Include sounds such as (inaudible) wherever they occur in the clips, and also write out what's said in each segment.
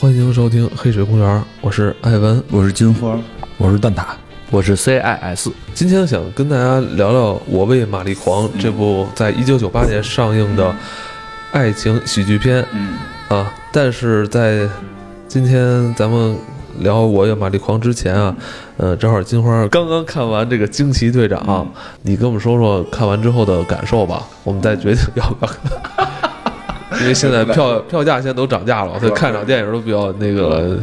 欢迎收听《黑水公园》，我是艾文，我是金花，我是蛋挞，我是 CIS。今天想跟大家聊聊《我为玛丽狂》这部在一九九八年上映的爱情喜剧片。嗯啊，但是在今天咱们聊《我为玛丽狂》之前啊，呃，正好金花刚刚看完这个《惊奇队长》嗯你跟我们说说看完之后的感受吧，我们再决定要不要看。因为现在 (laughs) 票票价现在都涨价了，所以看场电影都比较那个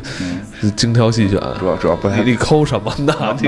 精挑细选。主要主要不太你你抠什么呢？你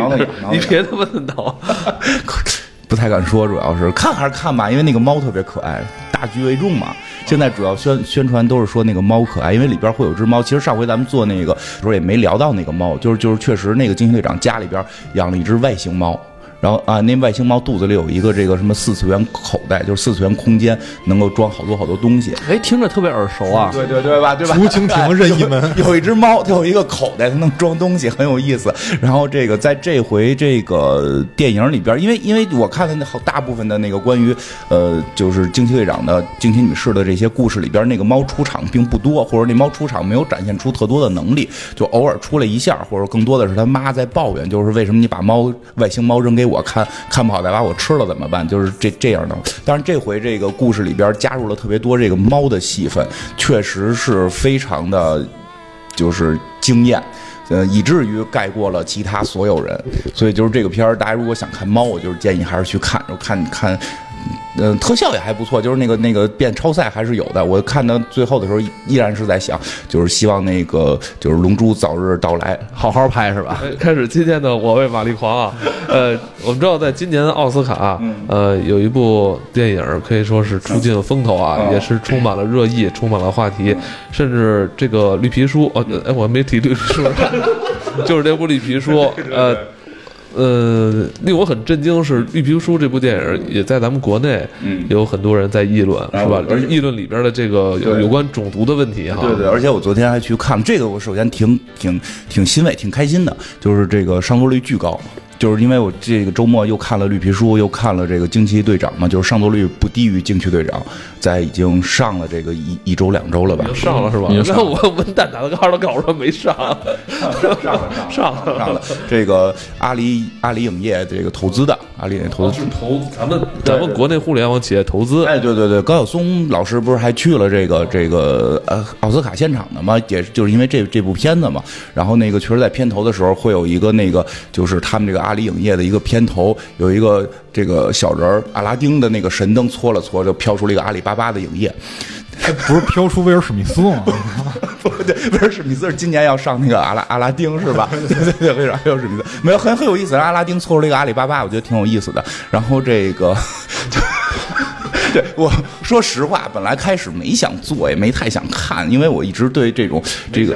(laughs) 你别他妈的挠！(laughs) 不太敢说，主要是看还是看吧，因为那个猫特别可爱，大局为重嘛。现在主要宣宣传都是说那个猫可爱，因为里边会有只猫。其实上回咱们做那个时候也没聊到那个猫，就是就是确实那个惊奇队长家里边养了一只外星猫。然后啊，那外星猫肚子里有一个这个什么四次元口袋，就是四次元空间，能够装好多好多东西。哎，听着特别耳熟啊！对对对吧？对吧？竹蜻蜓任意门有 (laughs) 有一只猫，它有一个口袋，它能装东西，很有意思。然后这个在这回这个电影里边，因为因为我看的那好大部分的那个关于呃就是惊奇队长的惊奇女士的这些故事里边，那个猫出场并不多，或者那猫出场没有展现出特多的能力，就偶尔出来一下，或者更多的是他妈在抱怨，就是为什么你把猫外星猫扔给我我看，看不好再把我吃了怎么办？就是这这样的。但是这回这个故事里边加入了特别多这个猫的戏份，确实是非常的。就是惊艳，呃，以至于盖过了其他所有人。所以就是这个片儿，大家如果想看猫，我就是建议还是去看，就看看。嗯、特效也还不错，就是那个那个变超赛还是有的。我看到最后的时候，依然是在想，就是希望那个就是龙珠早日到来。好好拍是吧？哎 (laughs) 开始今天的我为玛丽狂啊，(laughs) 呃，我们知道在今年的奥斯卡，嗯呃，有一部电影可以说是出尽了风头啊，嗯也是充满了热议，充满了话题，甚至这个绿皮书，哦，哎，我还没提绿皮书，(laughs) 就是这部绿皮书，呃。呃，令我很震惊的是，《绿皮书》这部电影也在咱们国内嗯有很多人在议论，啊是吧？而议论里边的这个有有关种族的问题哈。对对，而且我昨天还去看了这个，我首先挺挺挺欣慰、挺开心的，就是这个上座率巨高。就是因为我这个周末又看了绿皮书，又看了这个惊奇队长嘛，就是上座率不低于惊奇队长，在已经上了这个一一周两周了吧已经？上了是吧？已经上 (laughs) 那我问蛋挞的告诉告诉他没上，(laughs) 上了上了上了，这个阿里阿里影业这个投资的，阿里那投资是投咱们咱们国内互联网企业投资，哎，对对对，高晓松老师不是还去了这个这个呃奥斯卡现场的吗？也就是因为这这部片子嘛。然后那个确实在片头的时候会有一个那个就是他们这个阿里影业的一个片头，有一个这个小人儿阿拉丁的那个神灯搓了搓，就飘出了一个阿里巴巴的影业。不是飘出威尔史密斯吗？(laughs) 不对，威尔史密斯是今年要上那个阿拉阿拉丁是吧？(laughs) 对对对，威尔威尔史密斯没有很很有意思，阿拉丁凑出了一个阿里巴巴，我觉得挺有意思的。然后这个。(laughs) 对，我说实话，本来开始没想做，也没太想看，因为我一直对这种这个，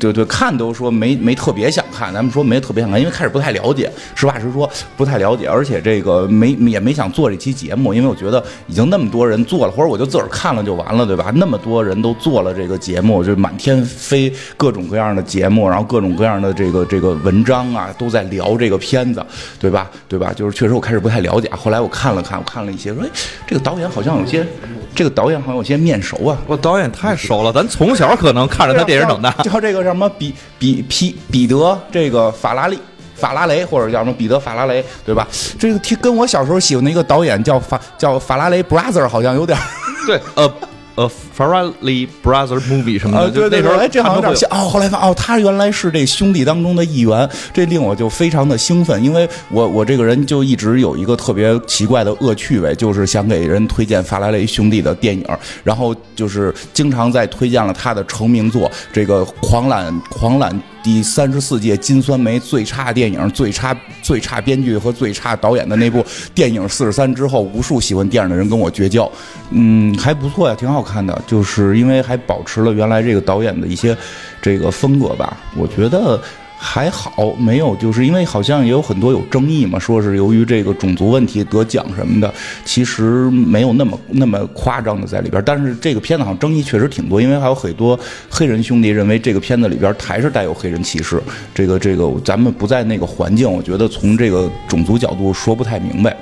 对对，看都说没没特别想看，咱们说没特别想看，因为开始不太了解，实话实说不太了解，而且这个没也没想做这期节目，因为我觉得已经那么多人做了，或者我就自个儿看了就完了，对吧？那么多人都做了这个节目，就满天飞各种各样的节目，然后各种各样的这个这个文章啊，都在聊这个片子，对吧？对吧？就是确实我开始不太了解，后来我看了看，我看了一些，说哎，这个导演好像有些，这个导演好像有些面熟啊。我导演太熟了，咱从小可能看着他电影长大。(laughs) 叫这个什么比比皮彼得这个法拉利。法拉雷或者叫什么彼得法拉雷，对吧？这个听跟我小时候喜欢的一个导演叫法叫法拉雷 brother 好像有点 (laughs) 对，呃呃，Farrelly Brother Movie 什么啊，的，对对对，就那时候哎，这好像有点像哦。后来发现哦，他原来是这兄弟当中的一员，这令我就非常的兴奋，因为我我这个人就一直有一个特别奇怪的恶趣味，就是想给人推荐法拉雷兄弟的电影，然后就是经常在推荐了他的成名作这个《狂揽狂揽》。第三十四届金酸梅最差电影、最差最差编剧和最差导演的那部电影《四十三》之后，无数喜欢电影的人跟我绝交。嗯，还不错呀，挺好看的，就是因为还保持了原来这个导演的一些这个风格吧，我觉得。还好，没有，就是因为好像也有很多有争议嘛，说是由于这个种族问题得奖什么的，其实没有那么那么夸张的在里边。但是这个片子好像争议确实挺多，因为还有很多黑人兄弟认为这个片子里边还是带有黑人歧视。这个这个，咱们不在那个环境，我觉得从这个种族角度说不太明白。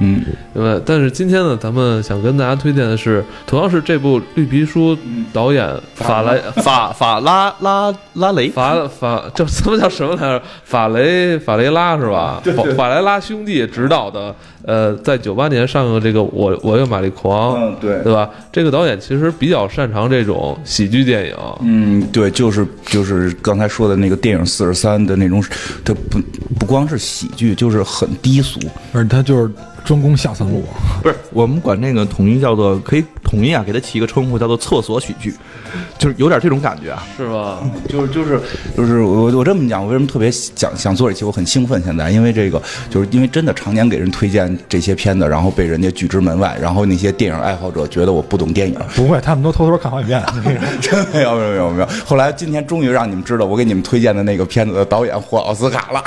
嗯，对吧？但是今天呢，咱们想跟大家推荐的是，同样是这部《绿皮书》导演法莱法法拉拉拉雷，法法叫什么叫什么来着？法雷法雷拉是吧？法法雷拉兄弟执导的，呃，在九八年上映的这个《我我又玛丽狂》，嗯对对吧？这个导演其实比较擅长这种喜剧电影，嗯，对，就是就是刚才说的那个电影四十三的那种，它不不光是喜剧，就是很低俗。而且他就是专攻下三路，不是我们管那个统一叫做可以统一啊，给它起一个称呼叫做厕所喜剧，就是有点这种感觉啊。是吧？就是就是就是我我这么讲，我为什么特别想想做这期？我很兴奋，现在因为这个，就是因为真的常年给人推荐这些片子，然后被人家拒之门外，然后那些电影爱好者觉得我不懂电影，不会，他们都偷偷看好几遍。(laughs) 真没有没有没有没有。后来今天终于让你们知道，我给你们推荐的那个片子的导演获奥斯卡了。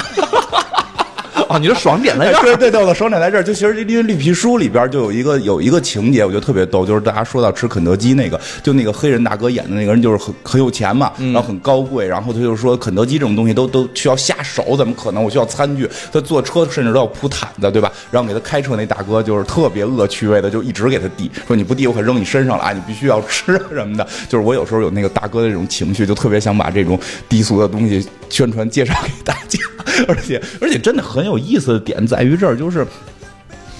哦，你的爽点在这儿。对对对，我的爽点在这儿。就其实因为绿皮书里边就有一个有一个情节，我觉得特别逗，就是大家说到吃肯德基那个，就那个黑人大哥演的那个人就是很很有钱嘛，然后很高贵，然后他就说肯德基这种东西都都需要下手，怎么可能？我需要餐具，他坐车甚至都要铺毯子，对吧？然后给他开车那大哥就是特别恶趣味的，就一直给他递，说你不递我可扔你身上了啊，你必须要吃什么的。就是我有时候有那个大哥的这种情绪，就特别想把这种低俗的东西宣传介绍给大家，(laughs) 而且而且真的很有意思的点在于这儿，就是。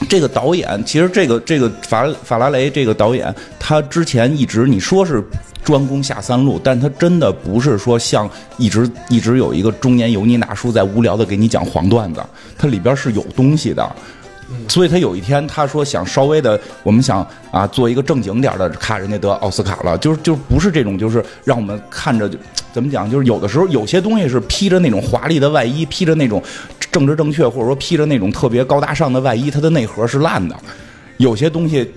这个导演，其实这个这个法法拉雷这个导演，他之前一直你说是专攻下三路，但他真的不是说像一直一直有一个中年油腻大叔在无聊的给你讲黄段子，它里边是有东西的。所以他有一天他说想稍微的，我们想啊做一个正经点的，看人家得奥斯卡了，就是就不是这种，就是让我们看着就怎么讲，就是有的时候有些东西是披着那种华丽的外衣，披着那种政治正确，或者说披着那种特别高大上的外衣，它的内核是烂的。有些东西？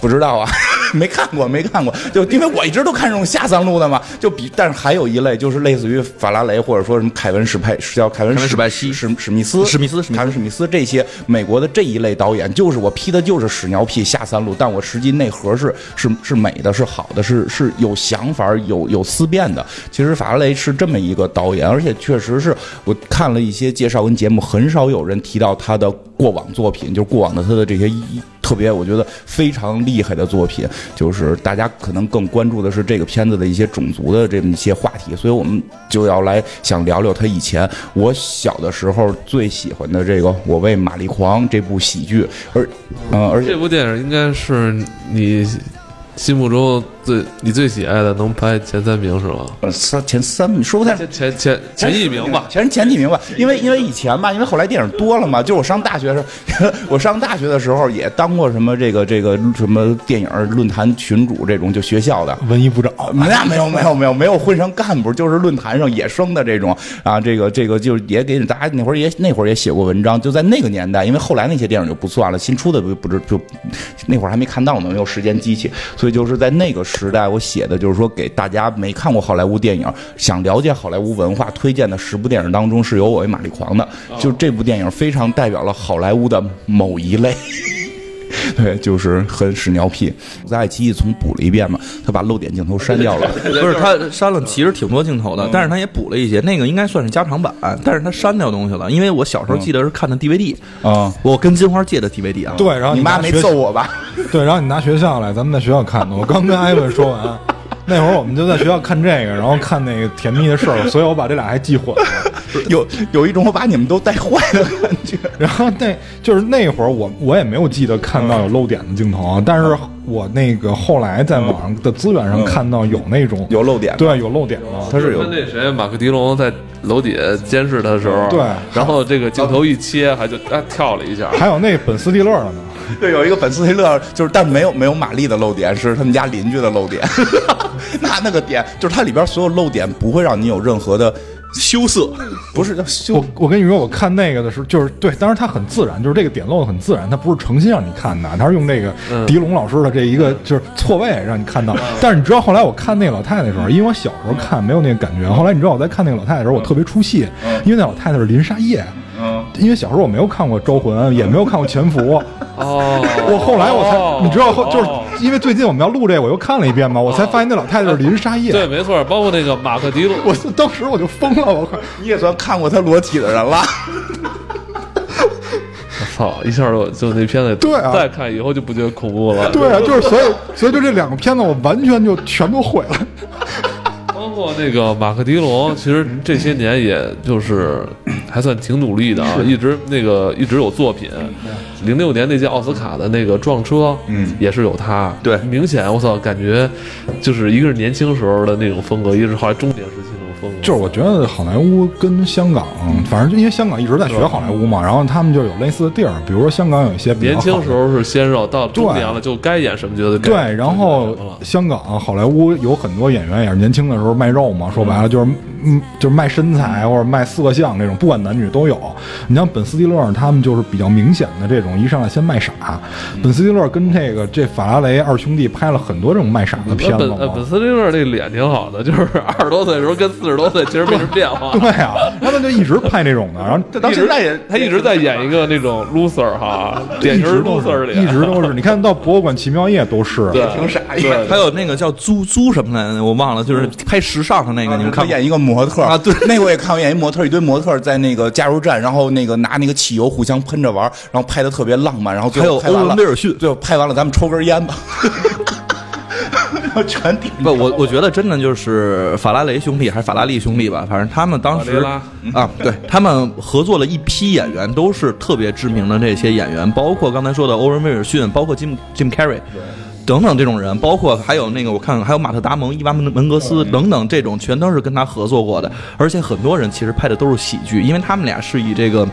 不知道啊，(laughs) 没看过，没看过。就因为我一直都看这种下三路的嘛，就比，但是还有一类就是类似于法拉雷或者说什么凯文史派，是叫凯文史派西史史密斯、史密斯史密斯凯文史密斯这些美国的这一类导演，就是我批的就是屎尿屁下三路，但我实际内核是是是美的，是好的，是是有想法、有有思辨的。其实法拉雷是这么一个导演，而且确实是我看了一些介绍跟节目，很少有人提到他的过往作品，就是过往的他的这些一特别，我觉得非常厉害的作品，就是大家可能更关注的是这个片子的一些种族的这么一些话题，所以我们就要来想聊聊他以前我小的时候最喜欢的这个《我为玛丽狂》这部喜剧，而呃，而且这部电影应该是你心目中最你最喜爱的，能排前三名是吗？呃三前三名说不太前前前前一名吧。前前几名吧，因为因为以前吧，因为后来电影多了嘛，就我上大学的时候，(laughs) 我上大学的时候也当过什么这个这个什么电影论坛群主这种，就学校的。文艺部长，那没有没有没有没有混上干部，就是论坛上野生的这种啊，这个这个就是也给大家那会儿也那会儿也写过文章，就在那个年代，因为后来那些电影就不算了，新出的不不知就那会儿还没看到呢，没有时间机器，所以就是在那个时时代，我写的就是说给大家没看过好莱坞电影，想了解好莱坞文化，推荐的十部电影当中是有《我为玛丽狂》的，就这部电影非常代表了好莱坞的某一类。(laughs) 对，就是很屎尿屁。在爱奇艺重补了一遍嘛，他把漏点镜头删掉了。不是他删了，其实挺多镜头的，但是他也补了一些，那个应该算是加长版，但是他删掉东西了，因为我小时候记得是看的 DVD，啊、我跟金花借的 DVD 啊。对，然后你妈没揍我吧？对，然后你拿学校来，咱们在学校看的。我刚跟艾文说完，(laughs) (laughs) 那会儿我们就在学校看这个，然后看那个甜蜜的事儿，所以我把这俩还记混了。(laughs) 有有一种我把你们都带坏的感觉。(laughs) 然后那就是那会儿我我也没有记得看到有漏点的镜头啊，但是我那个后来在网上的资源上看到有那种有漏点对，有漏点了。他是有跟那谁马克迪龙在楼底下监视他的时候，对然后这个镜头一切，还就啊跳了一下，还有那本斯蒂勒的呢，(laughs) 对有一个粉丝一乐，就是但没有没有玛丽的漏点，是他们家邻居的漏点。(laughs) 那那个点就是它里边所有漏点不会让你有任何的羞涩，不是叫羞我我跟你说，我看那个的时候，就是对，当然它很自然，就是这个点漏的很自然，它不是诚心让你看的，它是用那个狄龙老师的这一个就是错位让你看到。但是你知道后来我看那个老太太的时候，因为我小时候看没有那个感觉，后来你知道我在看那个老太太的时候，我特别出戏，因为那老太太是林沙叶。嗯，因为小时候我没有看过《招魂》，也没有看过《潜伏》，哦，我后来我才，哦你知道后就是哦因为最近我们要录这个，我又看了一遍嘛，我才发现那老太太是林沙叶。对，没错，包括那个马克迪龙，我当时我就疯了，我靠你也算看过他裸体的人了。我操，一下就就那片子对啊再看以后就不觉得恐怖了。对啊，就是所以所以就这两个片子，我完全就全都毁了。包括那个马克迪龙，其实这些年也就是还算挺努力的啊，一直那个一直有作品。零六年那届奥斯卡的那个撞车，嗯。也是有他。对。明显我操，感觉就是一个是年轻时候的那种风格，一个是后来中年时期那种风格。就是我觉得好莱坞跟香港，反正就因为香港一直在学好莱坞嘛，然后他们就有类似的地儿，比如说香港有一些年轻时候是鲜肉，到中年了就该演什么角色对，然后香港、好莱坞有很多演员也是年轻的时候卖肉嘛，说白了就是嗯，就是卖身材或者卖色相这种，不管男女都有。你像本斯蒂勒他们就是比较明显的这种，一上来先卖傻。本斯蒂勒跟这个这法拉雷二兄弟拍了很多这种卖傻的片子嘛本呃。本斯蒂勒这脸挺好的，就是二十多岁的时候跟四十多岁其实没什么变化。对啊，他们就一直拍那种的，然后他到现在也他一直在演一个那种 loser 哈，(laughs) 典型一直 loser 是，脸，一直都是。你看到博物馆奇妙夜都是，对，挺傻一对，还有那个叫租租什么来着，我忘了，就是拍时尚的那个，你们看他演一个模特啊对。那个我也看过，演一模特，一堆模特在那个加油站，然后那个拿那个汽油互相喷着玩，然后拍的特别浪漫，然后最还有欧后拍完了文威尔逊。最后拍完了咱们抽根烟吧，(laughs) 然后全顶不，我我觉得真的就是法拉雷兄弟还是法拉利兄弟吧，反正他们当时啊，对他们合作了一批演员，都是特别知名的这些演员，包括刚才说的欧文威尔逊，包括金金凯瑞。等等这种人，包括还有那个我看还有马特达蒙、伊娃门门格斯等等这种，全都是跟他合作过的。而且很多人其实拍的都是喜剧，因为他们俩是以这个，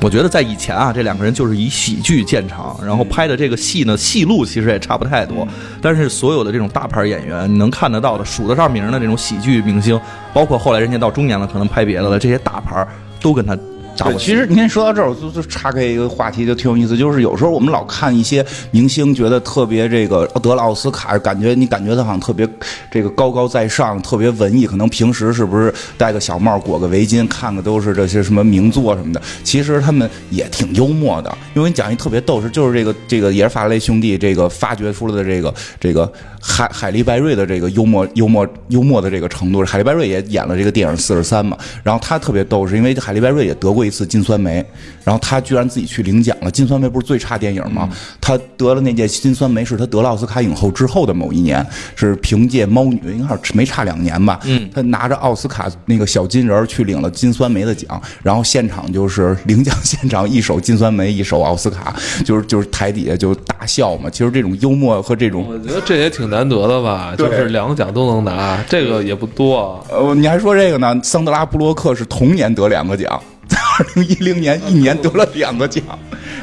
我觉得在以前啊，这两个人就是以喜剧见长，然后拍的这个戏呢，戏路其实也差不太多。但是所有的这种大牌演员，你能看得到的、数得上名的这种喜剧明星，包括后来人家到中年了，可能拍别的了，这些大牌都跟他搭对，其实您看说到这儿，我就就岔开一个话题，就挺有意思。就是有时候我们老看一些明星，觉得特别这个得了奥斯卡，感觉你感觉他好像特别这个高高在上，特别文艺。可能平时是不是戴个小帽、裹个围巾，看的都是这些什么名作什么的。其实他们也挺幽默的。因为你讲一特别逗是，就是这个这个也是法拉雷兄弟这个发掘出来的这个这个海海利拜瑞的这个幽默幽默幽默的这个程度。海利拜瑞也演了这个电影《四十三》嘛，然后他特别逗，是因为海利拜瑞也得过一次金酸梅，然后他居然自己去领奖了。金酸梅不是最差电影吗？他得了那届金酸梅，是他得了奥斯卡影后之后的某一年，是凭借《猫女》，应该是没差两年吧。嗯，他拿着奥斯卡那个小金人去领了金酸梅的奖，然后现场就是领奖现场一手金酸梅，一手奥斯卡，就是就是台底下就大笑嘛。其实这种幽默和这种我觉得这也挺难得的吧，就是两个奖都能拿，这个也不多。呃，你还说这个呢？桑德拉布洛克是同年得两个奖，在二零一零年一年得了两个奖，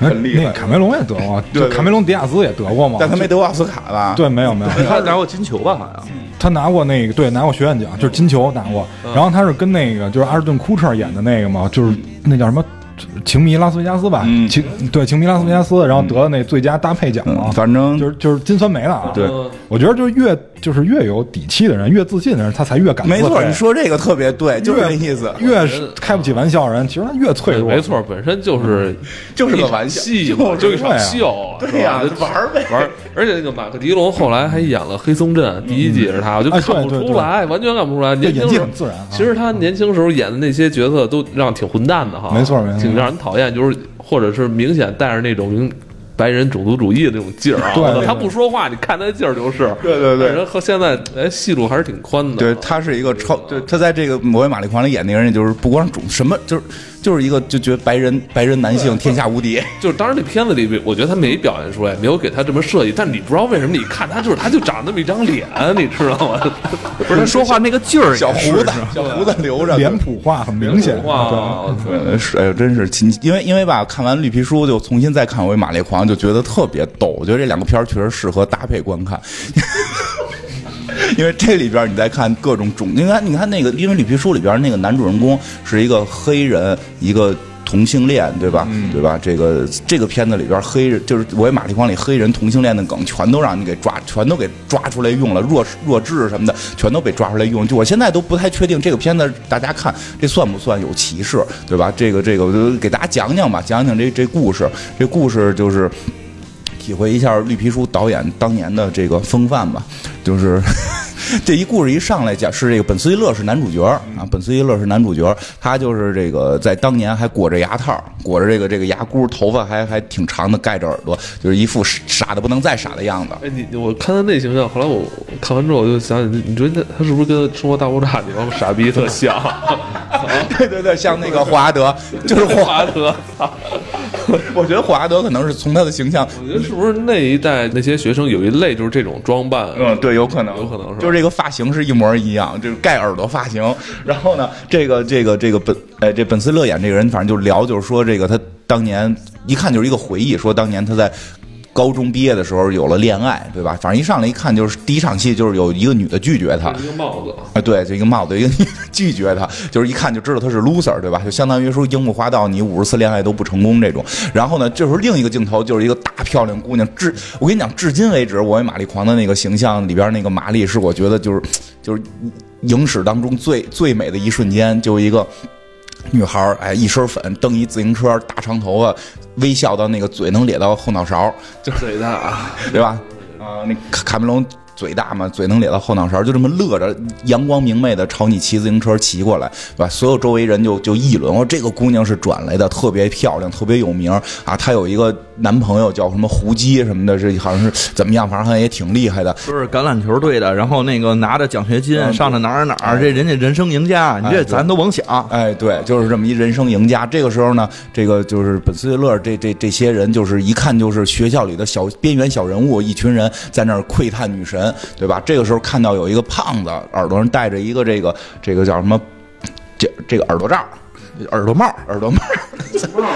哎很厉害。那个卡梅隆也得过，对卡梅隆迪亚兹也得过嘛，但他没得过奥斯卡吧？对，没有没有，他拿过金球吧？好像他拿过那个，对，拿过学院奖，就是金球拿过。然后他是跟那个就是阿尔顿·库彻演的那个嘛，就是那叫什么《情迷拉斯维加斯》吧？嗯情对《情迷拉斯维加斯》，然后得了那最佳搭配奖嘛嗯，。反正就是就是金酸梅了啊！对嗯我觉得就是越就是越有底气的人，越自信的人，他才越敢没错，你说这个特别对，就是越这意思。越是开不起玩笑的人，其实他越脆弱。没错，本身就是 (laughs) 就是个玩笑，就一场秀，对呀玩呗玩。而且那个马克迪龙后来还演了《黑松镇》，第一季是他，我就哎看不出来，完全看不出来。演技年轻时候很自然啊其实他年轻时候演的那些角色都让挺混蛋的哈，没错没错挺让人讨厌，就是或者是明显带着那种。白人种族主义的那种劲儿啊！对对对他不说话，你看他的劲儿就是。对对对人和现在哎戏路还是挺宽的。对，他是一个超，对，他在这个《魔鬼玛丽狂》里演那个人，就是不光是种什么，就是就是一个就觉得白人白人男性天下无敌。(laughs) 就是当时那片子里，我觉得他没表现出来，没有给他这么设计，但你不知道为什么，你看他就是他就长那么一张脸，你知道吗？(laughs) 不是他说话那个劲儿，小胡子，小胡子留着，脸谱化很明显。哇，对是，哎呦，真是，其因为因为吧，看完绿皮书就重新再看回《马丽狂》，就觉得特别逗。我觉得这两个片儿确实适合搭配观看，(laughs) 因为这里边你再看各种种，你看你看那个，因为绿皮书里边那个男主人公是一个黑人，一个。同性恋对吧？对吧？这个这个片子里边黑人就是《我与玛丽狂》里黑人同性恋的梗，全都让你给抓，全都给抓出来用了，弱弱智什么的，全都被抓出来用。就我现在都不太确定这个片子大家看这算不算有歧视，对吧？这个这个，我就给大家讲讲吧，讲讲这这故事。这故事就是体会一下绿皮书导演当年的这个风范吧，就是 (laughs) 这一故事一上来讲是这个本·斯威勒是男主角啊，本·斯威勒是男主角，他就是这个在当年还裹着牙套，裹着这个这个牙箍，头发还还挺长的，盖着耳朵，就是一副傻的不能再傻的样子。哎，你我看他那形象，后来我看完之后我就想想，你你觉得他他是不是跟《生活大爆炸》里帮傻逼特像？(laughs) 对对对，像那个霍华德，就是霍华 (laughs) 华德，操！(laughs) 我觉得霍华德可能是从他的形象，我觉得是不是那一代那些学生有一类就是这种装扮？嗯，对，有可能，有可能是就是这个发型是一模一样，就是盖耳朵发型。然后呢，这个这个这个本，哎，这本斯勒演这个人，反正就聊，就是说这个他当年一看就是一个回忆，说当年他在。高中毕业的时候有了恋爱，对吧？反正一上来一看就是第一场戏，就是有一个女的拒绝他，一个帽子，啊，对，就一个帽子，一个 (laughs) 拒绝他，就是一看就知道他是 loser，对吧？就相当于说樱木花道，你五十次恋爱都不成功这种。然后呢，这时候另一个镜头就是一个大漂亮姑娘，至我跟你讲，至今为止，我与玛丽狂的那个形象里边那个玛丽，是我觉得就是就是影史当中最最美的一瞬间，就一个。女孩儿，哎，一身粉，蹬一自行车，大长头发，微笑到那个嘴能咧到后脑勺，就嘴大啊，对吧？啊、那卡卡梅隆嘴大嘛，嘴能咧到后脑勺，就这么乐着，阳光明媚的朝你骑自行车骑过来，对吧？所有周围人就就议论，说这个姑娘是转来的，特别漂亮，特别有名啊。她有一个男朋友叫什么胡姬什么的，这好像是怎么样，反正好像也挺厉害的。就是橄榄球队的，然后那个拿着奖学金嗯上着哪儿哪儿，这人家人生赢家，你这咱都甭想。哎，对，就是这么一人生赢家。这个时候呢，这个就是本斯维勒这这这些人，就是一看就是学校里的小边缘小人物，一群人在那儿窥探女神，对吧？这个时候看到有一个胖子，耳朵上戴着一个这个这个叫什么，这这个耳朵罩。耳朵帽，耳朵帽，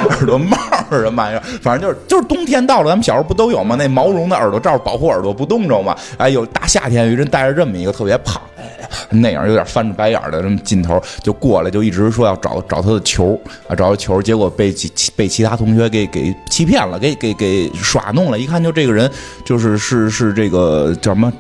耳朵帽是什么玩意儿？反正就是就是冬天到了，咱们小时候不都有吗？那毛绒的耳朵罩保护耳朵不冻着吗？哎，有大夏天有人戴着这么一个特别胖，哎，那样有点翻着白眼儿的这么劲头，就过来就一直说要找找他的球啊，找他球，结果被其其被其他同学给给欺骗了，给给给耍弄了。一看就这个人就是是是这个叫什么？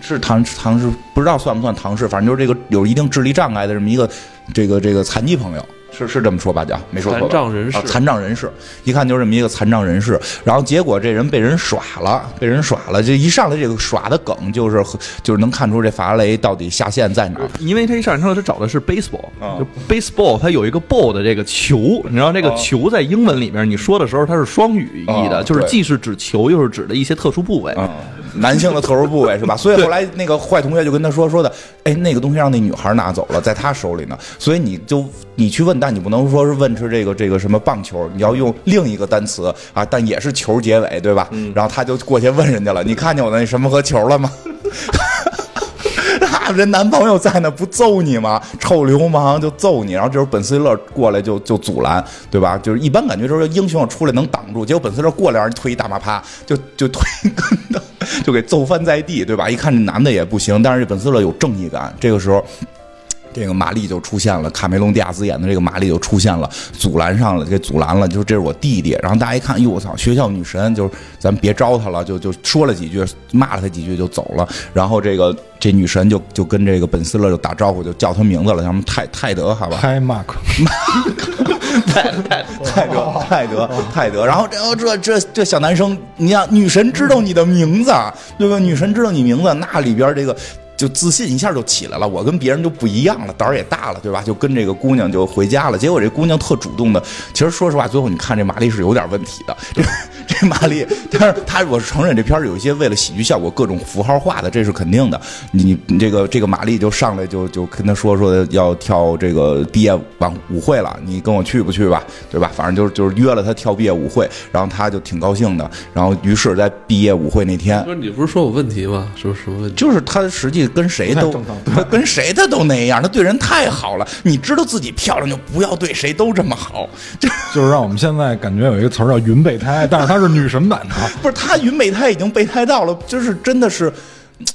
是唐唐氏不知道算不算唐氏，反正就是这个有一定智力障碍的这么一个这个这个残疾朋友，是是这么说吧？叫没说错吧？残障人士啊残障人士，一看就是这么一个残障人士。然后结果这人被人耍了，被人耍了。这一上来这个耍的梗就是就是能看出这法拉雷到底下线在哪儿。因为他一上来说他找的是 baseball，、啊就 baseball 他有一个 ball 的这个球，你知道这个啊球在英文里面你说的时候它是双语义的，就是既是指球又是指的一些特殊部位。嗯，男性的特殊部位是吧？(laughs) 所以后来那个坏同学就跟他说说的，哎，那个东西让那女孩拿走了，在他手里呢。所以你就你去问，但你不能说是问出这个这个什么棒球，你要用另一个单词啊，但也是球结尾，对吧？然后他就过去问人家了，你看见我的那什么和球了吗？(laughs) 人男朋友在那，不揍你吗？(laughs) 臭流氓就揍你，然后这时候本斯勒过来就就阻拦，对吧？就是一般感觉就是英雄出来能挡住，结果本斯勒过来让人推一大马趴，就就推跟头，(laughs) 就给揍翻在地，对吧？一看这男的也不行，但是这本斯勒有正义感，这个时候。这个玛丽就出现了，卡梅隆·迪亚斯演的这个玛丽就出现了，阻拦上了，给阻拦了，就这是我弟弟。然后大家一看，哟，我操，学校女神，就是咱别招她了，就就说了几句，骂了她几句就走了。然后这个这女神就就跟这个本斯勒就打招呼，就叫他名字了，叫什么泰泰德，好吧？嗨，Mark，泰 (laughs) 泰泰德泰德泰德，然后然后这这这小男生，你想女神知道你的名字，对吧？女神知道你名字，那里边这个。就自信一下就起来了，我跟别人就不一样了，胆儿也大了，对吧？就跟这个姑娘就回家了。结果这姑娘特主动的，其实说实话，最后你看这玛丽是有点问题的。这玛丽，但是她我承认这片儿有一些为了喜剧效果各种符号化的，这是肯定的。你你这个这个玛丽就上来就就跟他说说要跳这个毕业晚舞会了，你跟我去不去吧？对吧？反正就是就是约了他跳毕业舞会，然后他就挺高兴的。然后于是，在毕业舞会那天，不是你不是说有问题吗？说什么问题？就是他实际跟谁都跟谁他都那样，他对人太好了。你知道自己漂亮就不要对谁都这么好，就 (laughs) 就是让我们现在感觉有一个词儿叫“云备胎”，但是它是女神版的。不是他云备胎已经备胎到了，就是真的是。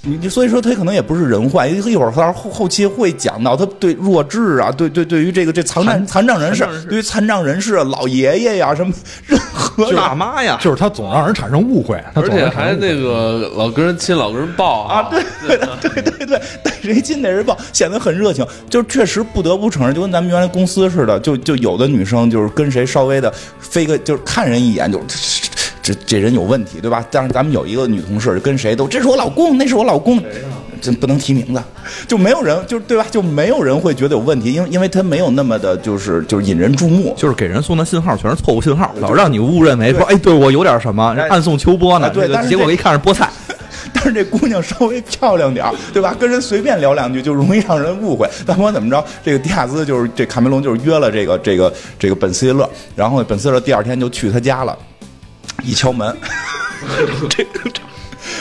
你你所以说他可能也不是人坏，一会儿他后后期会讲到他对弱智啊，对对对于这个这残障残障人士对于残障人士、老爷爷呀什么任何大妈呀，就是他总让人产生误会，他而且总让人产生误会还那个老跟人亲，老跟人抱啊，对对对对对，逮谁亲逮谁抱，显得很热情。就确实不得不承认，就跟咱们原来公司似的，就就有的女生就是跟谁稍微的飞个，就是看人一眼就。这这人有问题，对吧？但是咱们有一个女同事，跟谁都这是我老公，那是我老公，这不能提名字，就没有人就对吧？就没有人会觉得有问题，因为因为他没有那么的就是就是引人注目。就是给人送的信号全是错误信号，老让你误认为说，哎，对我有点什么，哎暗送秋波呢。对但是结果一看是菠菜，(laughs) 但是这姑娘稍微漂亮点儿，对吧？跟人随便聊两句就容易让人误会。但不管怎么着，这个迪亚兹就是这卡梅隆就是约了这个这个这个本斯蒂勒，然后本斯蒂勒第二天就去他家了，一敲门，这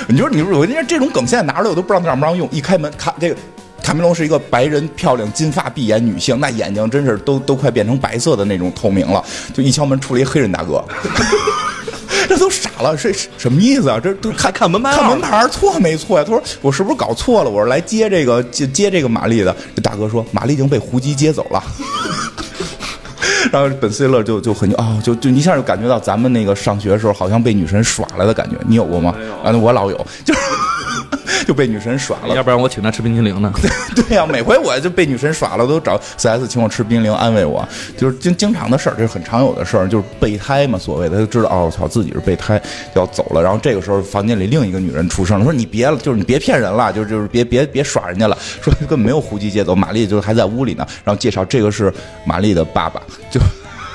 你说你说我跟你说这种梗现在拿出来我都不知道让不让用。一开门，卡这个。卡梅隆是一个白人、漂亮、金发碧眼女性，那眼睛真是都都快变成白色的那种透明了。就一敲门，出来一黑人大哥，(laughs) 这都傻了，这是什么意思啊？这都看看门牌看门牌错没错呀？他说我是不是搞错了？我是来接这个接接这个玛丽的。这大哥说玛丽已经被胡姬接走了。然后本斯蒂勒就就很啊、就就一下就感觉到咱们那个上学的时候好像被女神耍了的感觉，你有过吗？啊，我老有，就是 (laughs) 就被女神耍了。要不然我请他吃冰淇淋呢。(laughs) 对呀、每回我就被女神耍了，都找四 S 请我吃冰淇淋安慰我，就是经经常的事儿，这是很常有的事儿，就是备胎嘛，所谓的，他就知道哦，操，自己是备胎要走了，然后这个时候房间里另一个女人出声了，说你别了，就是你别骗人了，就就是别别别耍人家了，说根本没有胡姬接走，玛丽就是还在屋里呢，然后介绍这个是玛丽的爸爸，就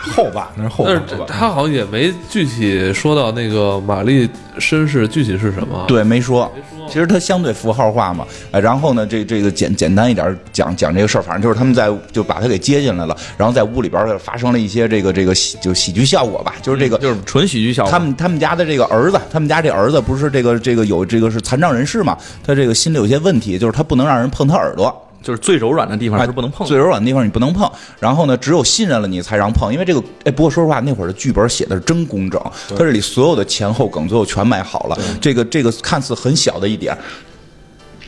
后爸那是后但是爸。他好像也没具体说到那个玛丽身世具体是什么。，对没说。其实他相对符号化嘛，哎，然后呢，这这个简简单一点讲讲这个事儿，反正就是他们在就把他给接进来了，然后在屋里边儿发生了一些这个这个喜就喜剧效果吧，就是这个就是纯喜剧效果。他们他们家的这个儿子，他们家这儿子不是这个这个有这个是残障人士嘛？他这个心里有些问题，就是他不能让人碰他耳朵。就是最柔软的地方是不能碰的。最柔软的地方你不能碰。然后呢，只有信任了你才让碰，因为这个，哎，不过说实话，那会儿的剧本写的是真工整，他这里所有的前后梗最后全埋好了。这个这个看似很小的一点。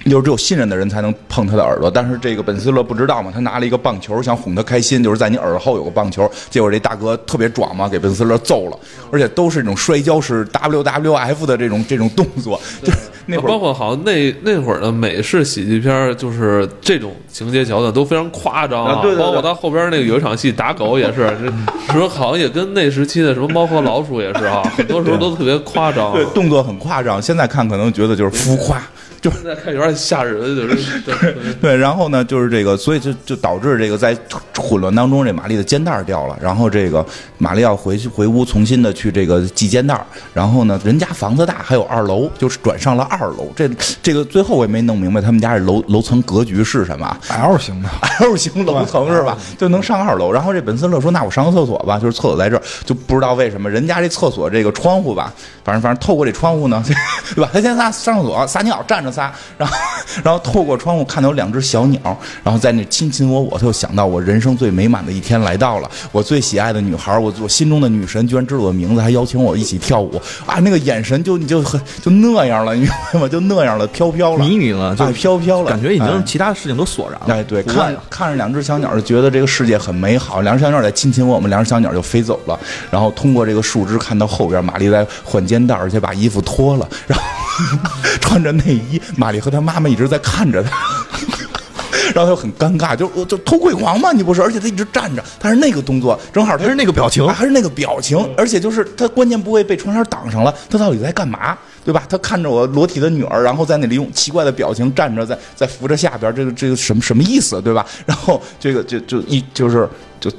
就是只有信任的人才能碰他的耳朵，但是这个本斯勒不知道嘛，他拿了一个棒球想哄他开心，就是在你耳后有个棒球，结果这大哥特别壮嘛，给本斯勒揍了，而且都是那种摔跤式 (laughs) (laughs) WWF 的这种这种动作，就是那会儿包括好像那那会儿的美式喜剧片，就是这种情节桥段都非常夸张啊对对对包括他后边那个有一场戏打狗也是，(laughs) 说好像也跟那时期的什么猫和老鼠也是啊，很多时候都特别夸张。对动作很夸张，现在看可能觉得就是浮夸，就现在看有点吓人，就是 (laughs) 对对对，然后呢，就是这个，所以就就导致这个在混乱当中，这玛丽的肩带掉了，然后这个玛丽要回去回屋重新的去这个系肩带，然后呢，人家房子大，还有二楼，就是转上了二楼。这这个最后我也没弄明白他们家这楼楼层格局是什么。(laughs) L 型的，L 型楼层是吧？就能上二楼。然后这本森勒说：“那我上个厕所吧，就是厕所在这儿，就不知道为什么人家这厕所这个窗户吧，反正反正透过这窗户呢，(laughs) 对吧？他先撒上厕所撒尿，站着撒，然后然后透过窗户看到有两只小鸟，然后在那亲亲我我，他就想到我人生最美满的一天来到了，我最喜爱的女孩，我我心中的女神居然知道我的名字，还邀请我一起跳舞啊！那个眼神就你就很就那样了，你明白吗？就那样了，飘飘了，迷你了，就哎飘飘了，感觉已哎经其他事情都索然了。哎，对，看看着两只小鸟，就觉得这个世界很美好。两只小鸟在亲亲我们，两只小鸟就飞走了。然后通过这个树枝看到后边，玛丽在换肩带，而且把衣服脱了，然后 (laughs) 穿着内衣。玛丽和她妈妈一直在看着她。(laughs) 然后他就很尴尬，就就偷窥狂嘛，你不是？而且他一直站着，他是那个动作，正好他是那个表情啊还是那个表情，而且就是他关键部位被窗帘挡上了，他到底在干嘛？对吧？他看着我裸体的女儿，然后在那里用奇怪的表情站着，在在扶着下边，这个这个什么什么意思？对吧？然后这个就就一就是就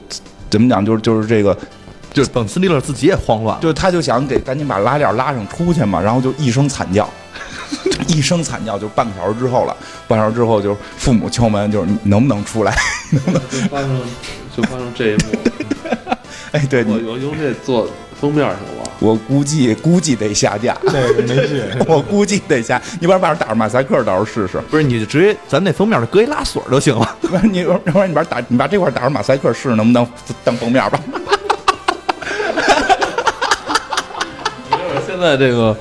怎么讲？就是就是这个，就是本斯利勒自己也慌乱了。就他就想给赶紧把拉链拉上出去嘛，然后就一声惨叫。(laughs) 一声惨叫，就半个小时之后了。半个小时之后，就是父母敲门，就是你能不能出来？能不能？就发生就发生这一幕。(laughs) 哎，对我你，我用这做封面行吗？我估计估计得下架，这个没戏。(laughs) 我估计得下。你把把它打上马赛克，到时候试试。不是，你就直接咱那封面搁一拉锁就行了。要不然你要不然你把打，你把这块打上马赛克试试能不能当封面吧？在这个，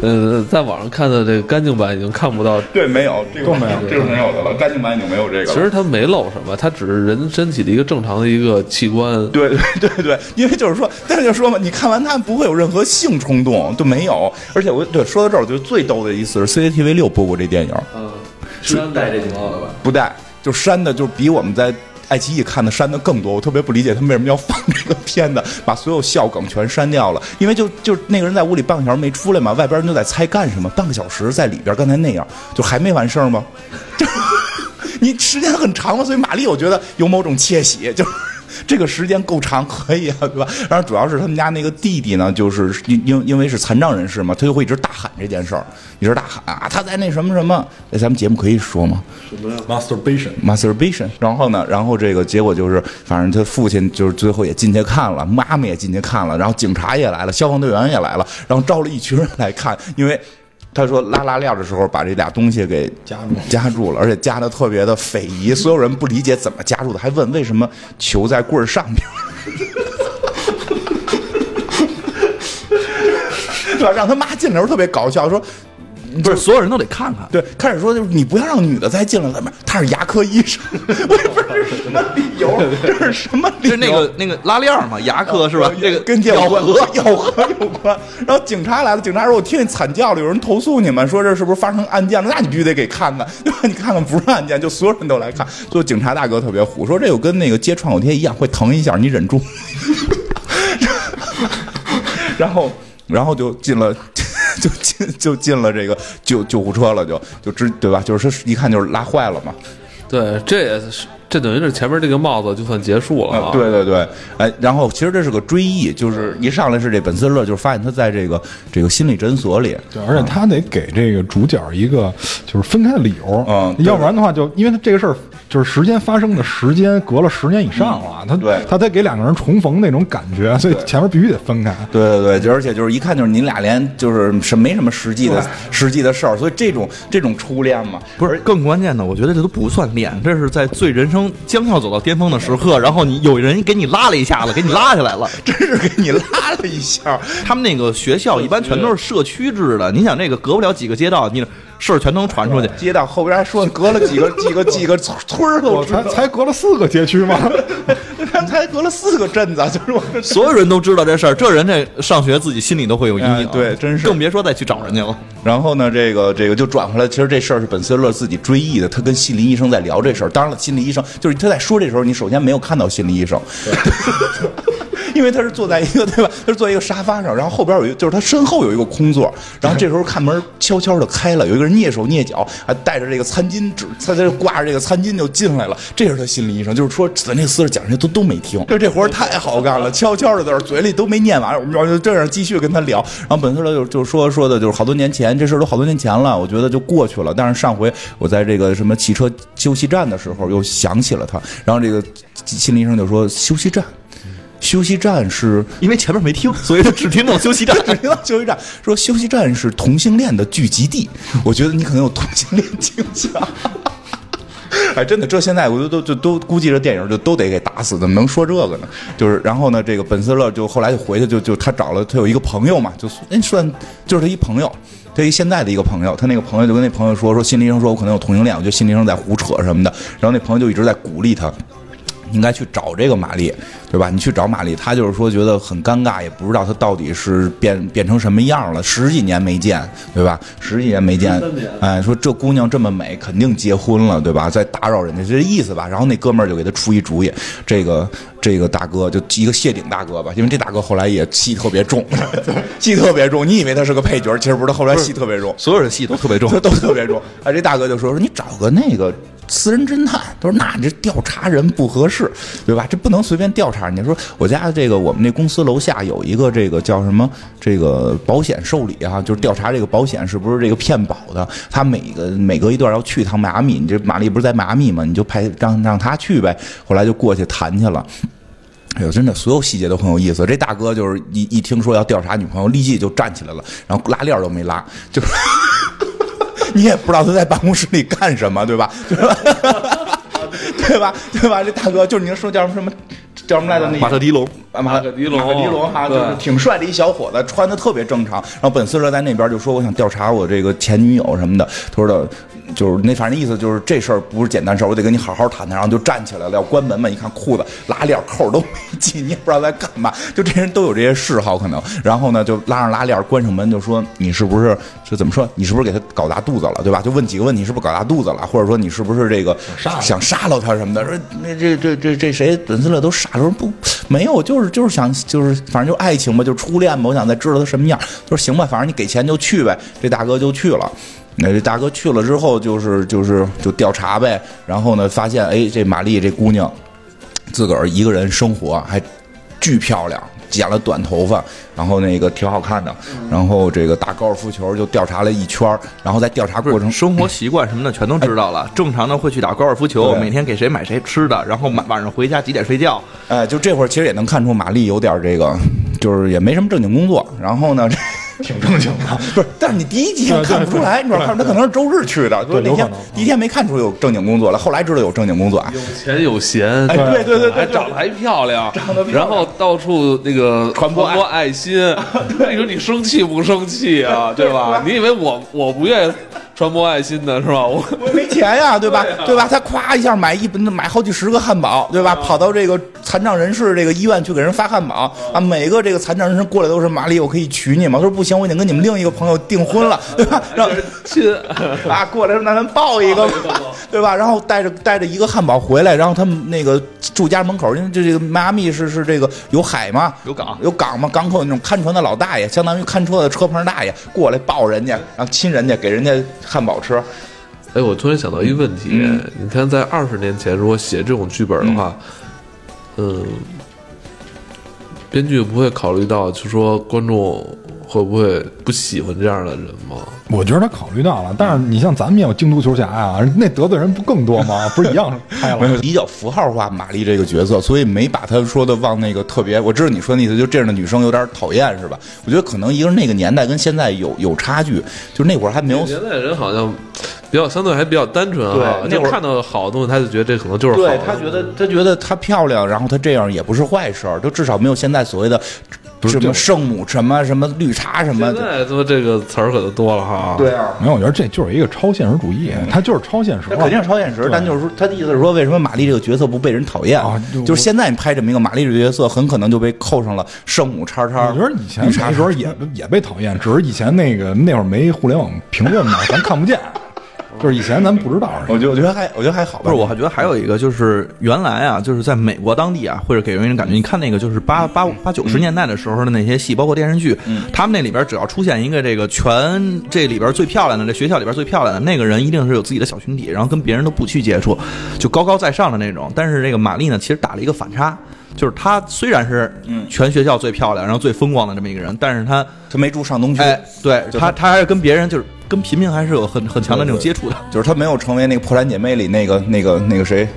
呃，在网上看的这个干净版已经看不到。对，没有，这个都没有这是没有的了。干净版已经没有这个了。其实它没露什么，它只是人身体的一个正常的一个器官。对对对对，因为就是说，但是就说嘛，你看完它不会有任何性冲动，就没有。而且我对说到这儿，我觉得最逗的一次是 CCTV 六播过这电影，嗯，是带这情况的吧？不带就删的，就比我们在爱奇艺看的删的更多。我特别不理解他们为什么要放这个片子，把所有笑梗全删掉了，因为就就那个人在屋里半个小时没出来嘛，外边人都在猜干什么，半个小时在里边，刚才那样就还没完事儿吗？就 (laughs) 你时间很长了，所以玛丽我觉得有某种窃喜，就。这个时间够长，可以啊，对吧？(laughs) 然后主要是他们家那个弟弟呢，就是因因因为是残障人士嘛，他就会一直大喊这件事儿，一直大喊啊，他在那什么什么，哎，咱们节目可以说吗？什么呀 masturbation。masturbation，然后呢，然后这个结果就是，反正他父亲就是最后也进去看了，妈妈也进去看了，然后警察也来了，消防队员也来了，然后招了一群人来看，因为他说拉拉链的时候把这俩东西给夹住夹住了，而且夹的特别的匪夷，(laughs) 所有人不理解怎么夹住的，还问为什么球在棍儿上面。(laughs) 对吧？让他妈进来的时候特别搞笑，说不是所有人都得看看。对，开始说就是你不要让女的再进来了，他是牙科医生，(laughs) 我也不知道这是什么理由，这是什么理由？是那个那个拉链儿嘛，牙科是吧？这个跟咬咬合咬合有关。然后警察来了，警察说：“我听见惨叫了，有人投诉你们，说这是不是发生案件了？那你必须得给看看，(laughs) 对吧？你看看不是案件，就所有人都来看。最后警察大哥特别虎，说这有跟那个接创口贴一样，会疼一下，你忍住。(laughs) 然后，然后就进了。” (laughs) 就进就进了这个救救护车了，就就直对吧？就是一看就是拉坏了嘛。对，这也是这等于是前面这个帽子就算结束了啊。啊，对对对，哎，然后其实这是个追忆，就是一上来是这本斯勒，就是发现他在这个这个心理诊所里，对，而且他得给这个主角一个就是分开的理由，嗯要不然的话就因为他这个事儿就是时间发生的时间隔了十年以上了，他嗯对他得给两个人重逢那种感觉，所以前面必须得分开。对对对，就而且就是一看就是你俩连就是什没什么实际的实际的事儿，所以这种这种初恋嘛，不是更关键的，我觉得这都不算恋，这是在最人生将要走到巅峰的时刻，(laughs) 然后你有人给你拉了一下子，给你拉下来了。(laughs) 真是给你拉了一下，他们那个学校一般全都是社区制的，你想这个隔不了几个街道，你事儿全能传出去。街道后边还说隔了几个 (laughs) 几个几个村儿都我才才隔了四个街区吗？(laughs) 他才隔了四个镇子，就是我这所有人都知道这事儿，这人这上学自己心里都会有阴影。哎对真是更别说再去找人家了。然后呢，这个这个就转回来，其实这事儿是本斯勒自己追忆的，他跟心理医生在聊这事儿。当然了，心理医生就是他在说这时候，你首先没有看到心理医生，因为他是坐在一个对吧？他是坐在一个沙发上，然后后边有一个，就是他身后有一个空座，然后这时候看门悄悄的开了，有一个人蹑手蹑脚，还带着这个餐巾纸，他在这挂着这个餐巾就进来了。这是他心理医生，就是说咱这四十讲这些都都没听，就这活太好干了，悄悄的在这嘴里都没念完，我们就这样继续跟他聊。然后本斯勒就就说说的就是好多年前，这事儿都好多年前了，我觉得就过去了。但是上回我在这个什么汽车休息站的时候又想起了他，然后这个心理医生就说休息站。休息站是因为前面没听，(laughs) 所以他只听到休息站。只听到休息站说休息站是同性恋的聚集地，我觉得你可能有同性恋倾向。(laughs) 哎，真的，这现在我就都就都估计这电影就都得给打死，怎么能说这个呢？就是，然后呢，这个本斯勒就后来就回去就就他找了他有一个朋友嘛，就哎算就是他一朋友。他一现在的一个朋友，他那个朋友就跟那朋友说说，心理医生说我可能有同性恋，我觉得心理医生在胡扯什么的。然后那朋友就一直在鼓励他，应该去找这个玛丽，对吧？你去找玛丽，他就是说觉得很尴尬，也不知道她到底是变变成什么样了，十几年没见，对吧？十几年没见，哎，说这姑娘这么美，肯定结婚了，对吧？再打扰人家，这意思吧？然后那哥们儿就给他出一主意，这个这个大哥就一个谢顶大哥吧，因为这大哥后来也戏特别重，(laughs) 戏特别重，你以为他是个配角，其实不是，他后来戏特别重。所有的戏都特别重都。(laughs) 都特别重。哎，这大哥就说说你找个那个私人侦探，他说那这调查人不合适，对吧？这不能随便调查人家。说我家这个我们那公司楼下有一个这个叫什么这个保险受理啊，就是调查这个保险是不是这个骗保的。他每个每隔一段要去一趟迈阿密，你这玛丽不是在迈阿密吗？你就派让让他去呗。后来就过去谈去了。哎呦，真的，所有细节都很有意思。这大哥就是一一听说要调查女朋友，立即就站起来了，然后拉链都没拉，就你也不知道他在办公室里干什么，对吧？对吧？(laughs) 对吧？对吧？这大哥就是您说叫什么什么叫什么来着？那马特迪龙，啊，马特迪龙马特迪龙哈，就是挺帅的一小伙子，穿的特别正常。然后本斯勒在那边就说：“我想调查我这个前女友什么的。”他说的，就是那反正意思就是这事儿不是简单事儿，我得跟你好好谈谈。然后就站起来了，要关门嘛，一看裤子拉链扣都没系，你也不知道在干嘛。(laughs) 就这人都有这些嗜好可能。然后呢，就拉上拉链，关上门，就说：“你是不是是怎么说？你是不是给他搞大肚子了，对吧？”就问几个问题，是不是搞大肚子了，或者说你是不是这个想杀了他什么的？说那这这这这谁本斯勒都傻他说不没有，就是就是想就是反正就爱情吧，就初恋吧，我想再知道他什么样。他说行吧，反正你给钱就去呗。这大哥就去了。那这大哥去了之后，就是就是就调查呗，然后呢，发现哎，这玛丽这姑娘自个儿一个人生活还巨漂亮，剪了短头发，然后那个挺好看的，然后这个打高尔夫球就调查了一圈，然后在调查过程生活习惯什么的全都知道了。正常的会去打高尔夫球，每天给谁买谁吃的，然后晚晚上回家几点睡觉。哎，就这会儿其实也能看出玛丽有点这个，就是也没什么正经工作。然后呢，这挺正经的。(laughs) 不是，但是你第一集看不出来，你知道吗？他可能是周日去的，就是那天第一天没看出有正经工作来，后来知道有正经工作啊。有钱有闲，哎，对对对还对，长得还漂亮，(laughs) 长得然后到处那个传播爱爱心。(laughs) 你说你生气不生气啊？对吧？你以为我我不愿意传播爱心的是吧？我我没钱呀，对吧？对吧？他咵一下买一买好几十个汉堡，对吧？跑到这个残障人士这个医院去给人发汉堡啊，每个这个残障人士过来都是玛丽，我可以娶你吗？他说不行，我已经跟你们另一个朋友订婚了，(laughs) 对吧？让亲，(laughs) 啊，过来说那咱抱一个吧，对吧？然后带着带着一个汉堡回来，然后他们那个住家门口，因为这这个迈阿密是是这个有海嘛，有港有港嘛，港口那种看船的老大爷，相当于看车的车棚大爷过来抱人家，然后亲人家，给人家汉堡吃。哎，我突然想到一个问题，嗯你看在二十年前如果写这种剧本的话，嗯，编剧不会考虑到，就说观众会不会不喜欢这样的人吗？我觉得他考虑到了，但是你像咱们也有京都球侠呀，那得罪人不更多吗？(laughs) 不是一样开了？比较符号化玛丽这个角色，所以没把她说的往那个特别。我知道你说的意思，就这样的女生有点讨厌，是吧？我觉得可能一个是那个年代跟现在有有差距，就是那会儿还没有现在人好像比较相对还比较单纯啊，对那会儿看到好的东西，他就觉得这可能就是好的。对他觉得他觉得她漂亮，然后她这样也不是坏事儿，就至少没有现在所谓的什么圣母什么什么绿茶什么现的。在说这个词儿可就多了哈。对啊，没有，我觉得这就是一个超现实主义，他就是超现实肯定是超现实，对但就是说，他的意思是说，为什么玛丽这个角色不被人讨厌？啊就就是现在你拍这么一个玛丽这个角色，很可能就被扣上了圣母叉叉。我觉得以前绿茶那时候也也被讨厌，只是以前那个那会儿没互联网评论嘛，咱看不见，就是以前咱们不知道。我觉得我觉得还我觉得还好吧。不是，我还觉得还有一个就是原来啊，就是在美国当地啊，或者给人一种感觉。你看那个就是八八八九十年代的时候的那些戏，包括电视剧，他们那里边只要出现一个这个全这里边最漂亮的，这学校里边最漂亮的那个人，一定是有自己的小群体，然后跟别人都不去接触，就高高在上的那种。但是这个玛丽呢，其实打了一个反差。就是她虽然是全学校最漂亮，然后最风光的这么一个人，但是她，他没住上东区，哎，对就她，她还是跟别人就是跟平民还是有很很强的那种接触的。就是他没有成为那个破产姐妹里那个那个那个谁。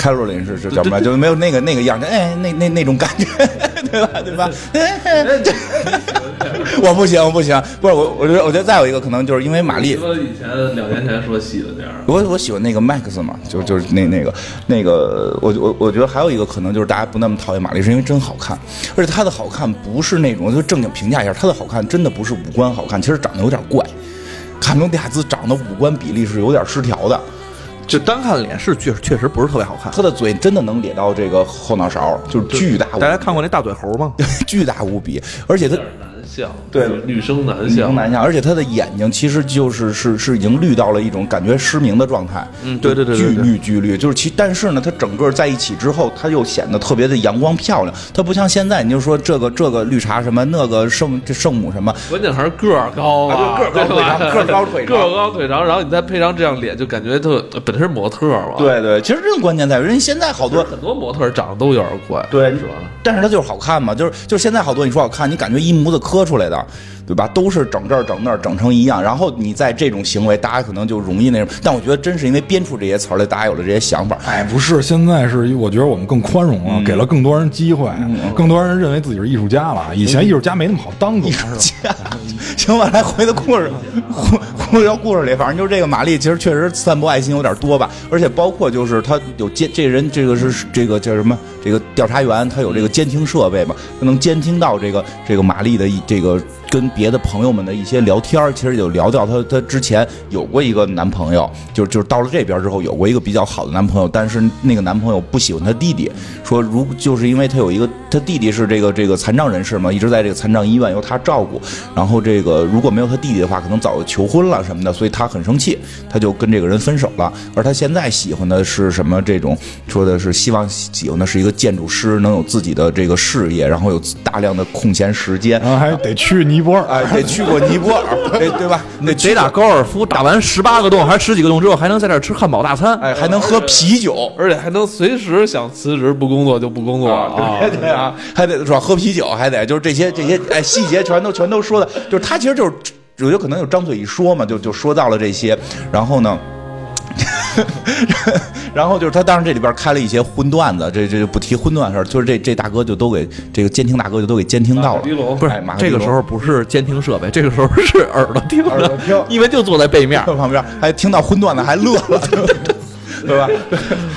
凯罗琳是是叫什么？就是没有那个那个样子，哎，那那那种感觉，(laughs) 对吧？对吧？(laughs) 我不行，我不行，不是我，我觉得，我觉得再有一个可能就是因为玛丽，说以前两年前说喜欢这样，我我喜欢那个 Max 嘛，就就是那那个那个，我我我觉得还有一个可能就是大家不那么讨厌玛丽，是因为真好看，而且她的好看不是那种就正经评价一下，她的好看真的不是五官好看，其实长得有点怪。卡梅隆·迪亚兹长得五官比例是有点失调的，就单看脸是确确实不是特别好看。他的嘴真的能咧到这个后脑勺，就是巨大无比，大家看过那大嘴猴吗？(laughs) 巨大无比，而且他有点男相，对女生男女相生，男相，而且他的眼睛其实就是是是已经绿到了一种感觉失明的状态，嗯对对对对巨绿巨绿，就是其但是呢，它整个在一起之后，它又显得特别的阳光漂亮，它不像现在你就说这个这个绿茶什么那个圣这圣母什么，关键还是个儿高啊对个儿高腿长个儿高腿长个儿高腿长，然后你再配上这样脸，就感觉特本身是模特嘛。，对对，其实这个关键在于人现在好多很多模特长得都有点怪，对是吧？但是它就是好看嘛，就是就是现在好多你说好看，你感觉一模子刻出来的，对吧？都是整这儿整那儿整成一样，然后你在这种行为，大家可能就容易那什么。但我觉得真是因为编出这些词儿来，大家有了这些想法。哎，不是，现在是我觉得我们更宽容了，给了更多人机会，更多人认为自己是艺术家了。以前艺术家没那么好当，可能是吧？行吧，来回到故事，回回到故事里，反正就是这个玛丽，其实确实散播爱心有点多吧，而且包括就是他有监，这人这个是这个叫什么？这个调查员他有这个监听设备嘛，他能监听到这个这个玛丽的一这个跟别的朋友们的一些聊天，其实有聊到她她之前有过一个男朋友，就就是到了这边之后有过一个比较好的男朋友，但是那个男朋友不喜欢她弟弟，说如就是因为他有一个他弟弟是这个这个残障人士嘛，一直在这个残障医院由他照顾，然后这个如果没有他弟弟的话，可能早就求婚了什么的，所以他很生气，他就跟这个人分手了。而他现在喜欢的是什么？这种说的是希望喜欢的是一个建筑师，能有自己的这个事业，然后有大量的空闲时间。然后还得去你尼泊尔，哎，得去过尼泊尔，(laughs) 对对吧？得得打高尔夫，打完十八个洞还是十几个洞之后，还能在这儿吃汉堡大餐。哎，还能喝啤酒，而且还能随时想辞职不工作就不工作啊！对对啊，(laughs) 还得是吧？喝啤酒，还得就是这些这些哎细节全都全都说的，就是他其实就是我觉得可能有张嘴一说嘛，就就说到了这些，然后呢。(laughs) 然后就是他当时这里边开了一些荤段子，这这就不提荤段事儿，就是这这大哥就都给这个监听大哥就都给监听到了，不是这个时候不是监听设备，这个时候是耳朵听耳朵听。的，因为就坐在背面。在旁边还听到荤段子还乐了，(laughs) 对吧？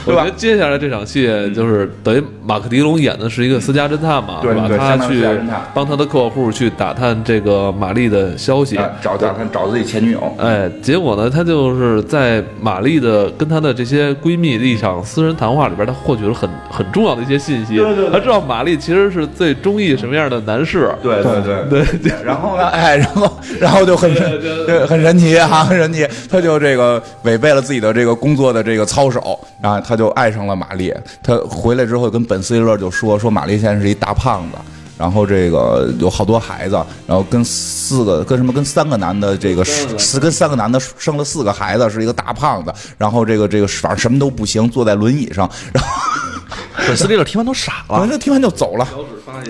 对 (laughs) 吧我觉得？接下来这场戏就是等于马克·迪龙演的是一个私家侦探嘛，对是吧？他去帮他的客户去打探这个玛丽的消息。啊找打探找自己前女友，哎，结果呢，他就是在玛丽的跟他的这些闺蜜的一场私人谈话里边，他获取了很很重要的一些信息。对对对他知道玛丽其实是最中意什么样的男士。对对对对对，然后呢，(laughs) 哎，然后然后就很对，很神奇哈，很神奇。他就这个违背了自己的这个工作的这个操守啊，他就爱上了玛丽。他回来之后跟本斯利勒就说说玛丽现在是一大胖子。然后这个有好多孩子，然后跟四个跟什么跟三个男的这个是跟三个男的生了四个孩子，是一个大胖子。然后这个这个反正什么都不行，坐在轮椅上。然后本斯利勒听完都傻了完，了听完就走了。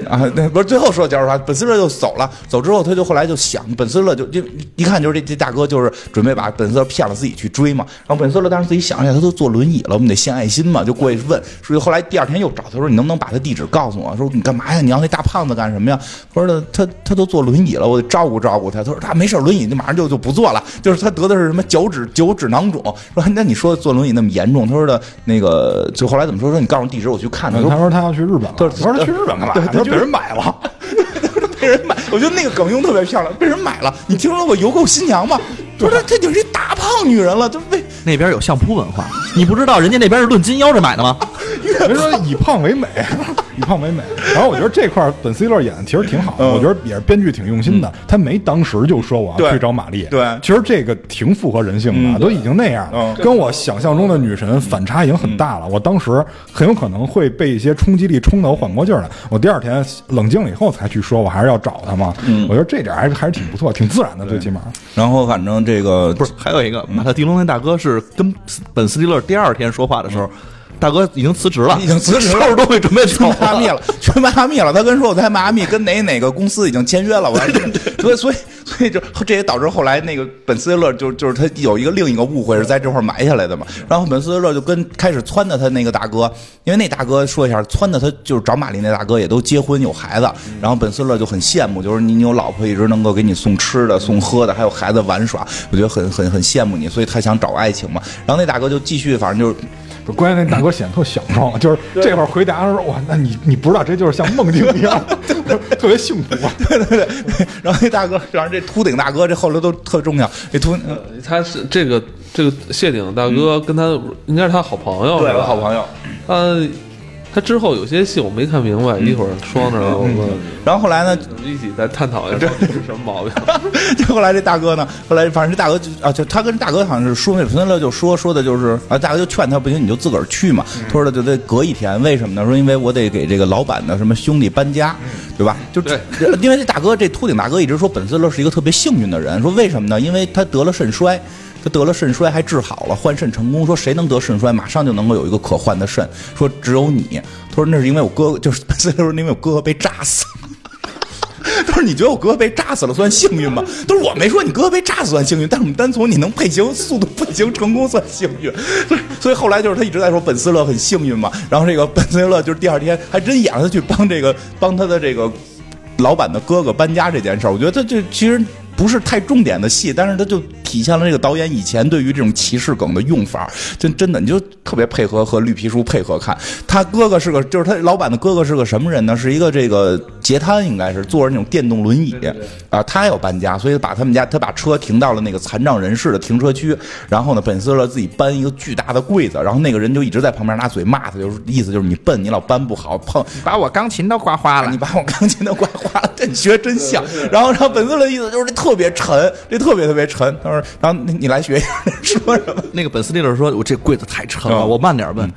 啊，那，不是最后说脚趾发，本斯勒就走了。走之后，他就后来就想，本斯勒就就一看就是这这大哥就是准备把本斯勒骗了自己去追嘛。然后本斯勒当时自己想一下，他都坐轮椅了，我们得献爱心嘛，就过去问。所以后来第二天又找他说，你能不能把他地址告诉我？说你干嘛呀？你要那大胖子干什么呀？他说他他都坐轮椅了，我得照顾照顾他。他说他没事，轮椅就马上就就不坐了，就是他得的是什么脚趾脚趾囊肿。说那你说坐轮椅那么严重？他说的那个就后来怎么说？说你告诉我地址，我去看他。他说他要去日本了，对我说他去日本干嘛？对他说被人买了。(laughs) 被人买，我觉得那个梗用特别漂亮，被人买了。你听说过邮购新娘吗？不是，她就是一大胖女人了，就为那边有相扑文化，你不知道人家那边是论斤腰着买的吗？(laughs) 人说以胖为美，(laughs) 以胖为美。然后我觉得这块本斯蒂勒演的其实挺好的，嗯我觉得也是编剧挺用心的。他没当时就说我要去找玛丽，对其实这个挺符合人性的，都已经那样了嗯，跟我想象中的女神反差已经很大了。我当时很有可能会被一些冲击力冲得我缓过劲儿来。我第二天冷静了以后才去说，我还是要找他嘛。我觉得这点还是还是挺不错，挺自然的，最起码。然后反正这个不是，还有一个马特·迪龙那大哥是跟本斯蒂勒第二天说话的时候，大哥已经辞职了，已经辞职了收拾东西准备去走迈阿密了，去迈阿密了。他跟说我在迈阿密跟哪哪个公司已经签约了，我还 (laughs) 所以所以所以就这也导致后来那个本斯勒就就是他有一个另一个误会是在这块埋下来的嘛。然后本斯勒就跟开始撺掇他那个大哥，因为那大哥说一下撺掇他就是找玛丽那大哥也都结婚有孩子，然后本斯勒就很羡慕，就是你你有老婆一直能够给你送吃的送喝的，还有孩子玩耍，我觉得很很很羡慕你，所以他想找爱情嘛。然后那大哥就继续反正就是。不是关键那大哥显得特享受，(laughs) 就是这会儿回答的时候，哇，那你你不知道这就是像梦境一样，(laughs) 特别幸福。对 (laughs) 对对，然后那大哥，然后这秃顶大哥，这后来都特重要。这秃，呃他是这个这个谢顶大哥跟他应该是他好朋友，对好朋友。他他之后有些戏我没看明白，一会儿说那儿我们然后后来呢，一起再探讨一下这是什么毛病。(laughs) 就后来这大哥呢，后来反正这大哥就啊，就他跟大哥好像是说那孙乐就说说的就是啊，大哥就劝他不行你就自个儿去嘛，他说的就得隔一天，为什么呢？说因为我得给这个老板的什么兄弟搬家，对吧？就这 (laughs) 因为这大哥这秃顶大哥一直说本斯勒是一个特别幸运的人，说为什么呢？因为他得了肾衰。他得了肾衰还治好了，换肾成功。说谁能得肾衰，马上就能够有一个可换的肾。说只有你。他说那是因为我哥哥，就是本斯勒说因为我哥哥被炸死了。(laughs) 他说：“你觉得我哥哥被炸死了算幸运吗？”他说：“我没说你哥哥被炸死算幸运，但是我们单从你能配型速度配型成功算幸运。所以，后来就是他一直在说本斯勒很幸运嘛。然后这个本斯勒就是第二天还真演了他去帮这个帮他的这个老板的哥哥搬家这件事儿。我觉得他这其实不是太重点的戏，但是他就体现了这个导演以前对于这种歧视梗的用法，真真的你就特别配合和绿皮书配合看。他哥哥是个，就是他老板的哥哥是个什么人呢？是一个这个截瘫，应该是坐着那种电动轮椅啊。他要搬家，所以把他们家他把车停到了那个残障人士的停车区，然后呢，本斯勒自己搬一个巨大的柜子，然后那个人就一直在旁边拿嘴骂他，就是意思就是你笨，你老搬不好，碰把我钢琴都刮花了，你把我钢琴都刮花了，这你学真像。然后然后本斯勒的意思就是这特别沉，这特别特别沉。他说，然后你来学一下说什么？(laughs) 那个本斯利勒说：“我这柜子太沉了，我慢点问。”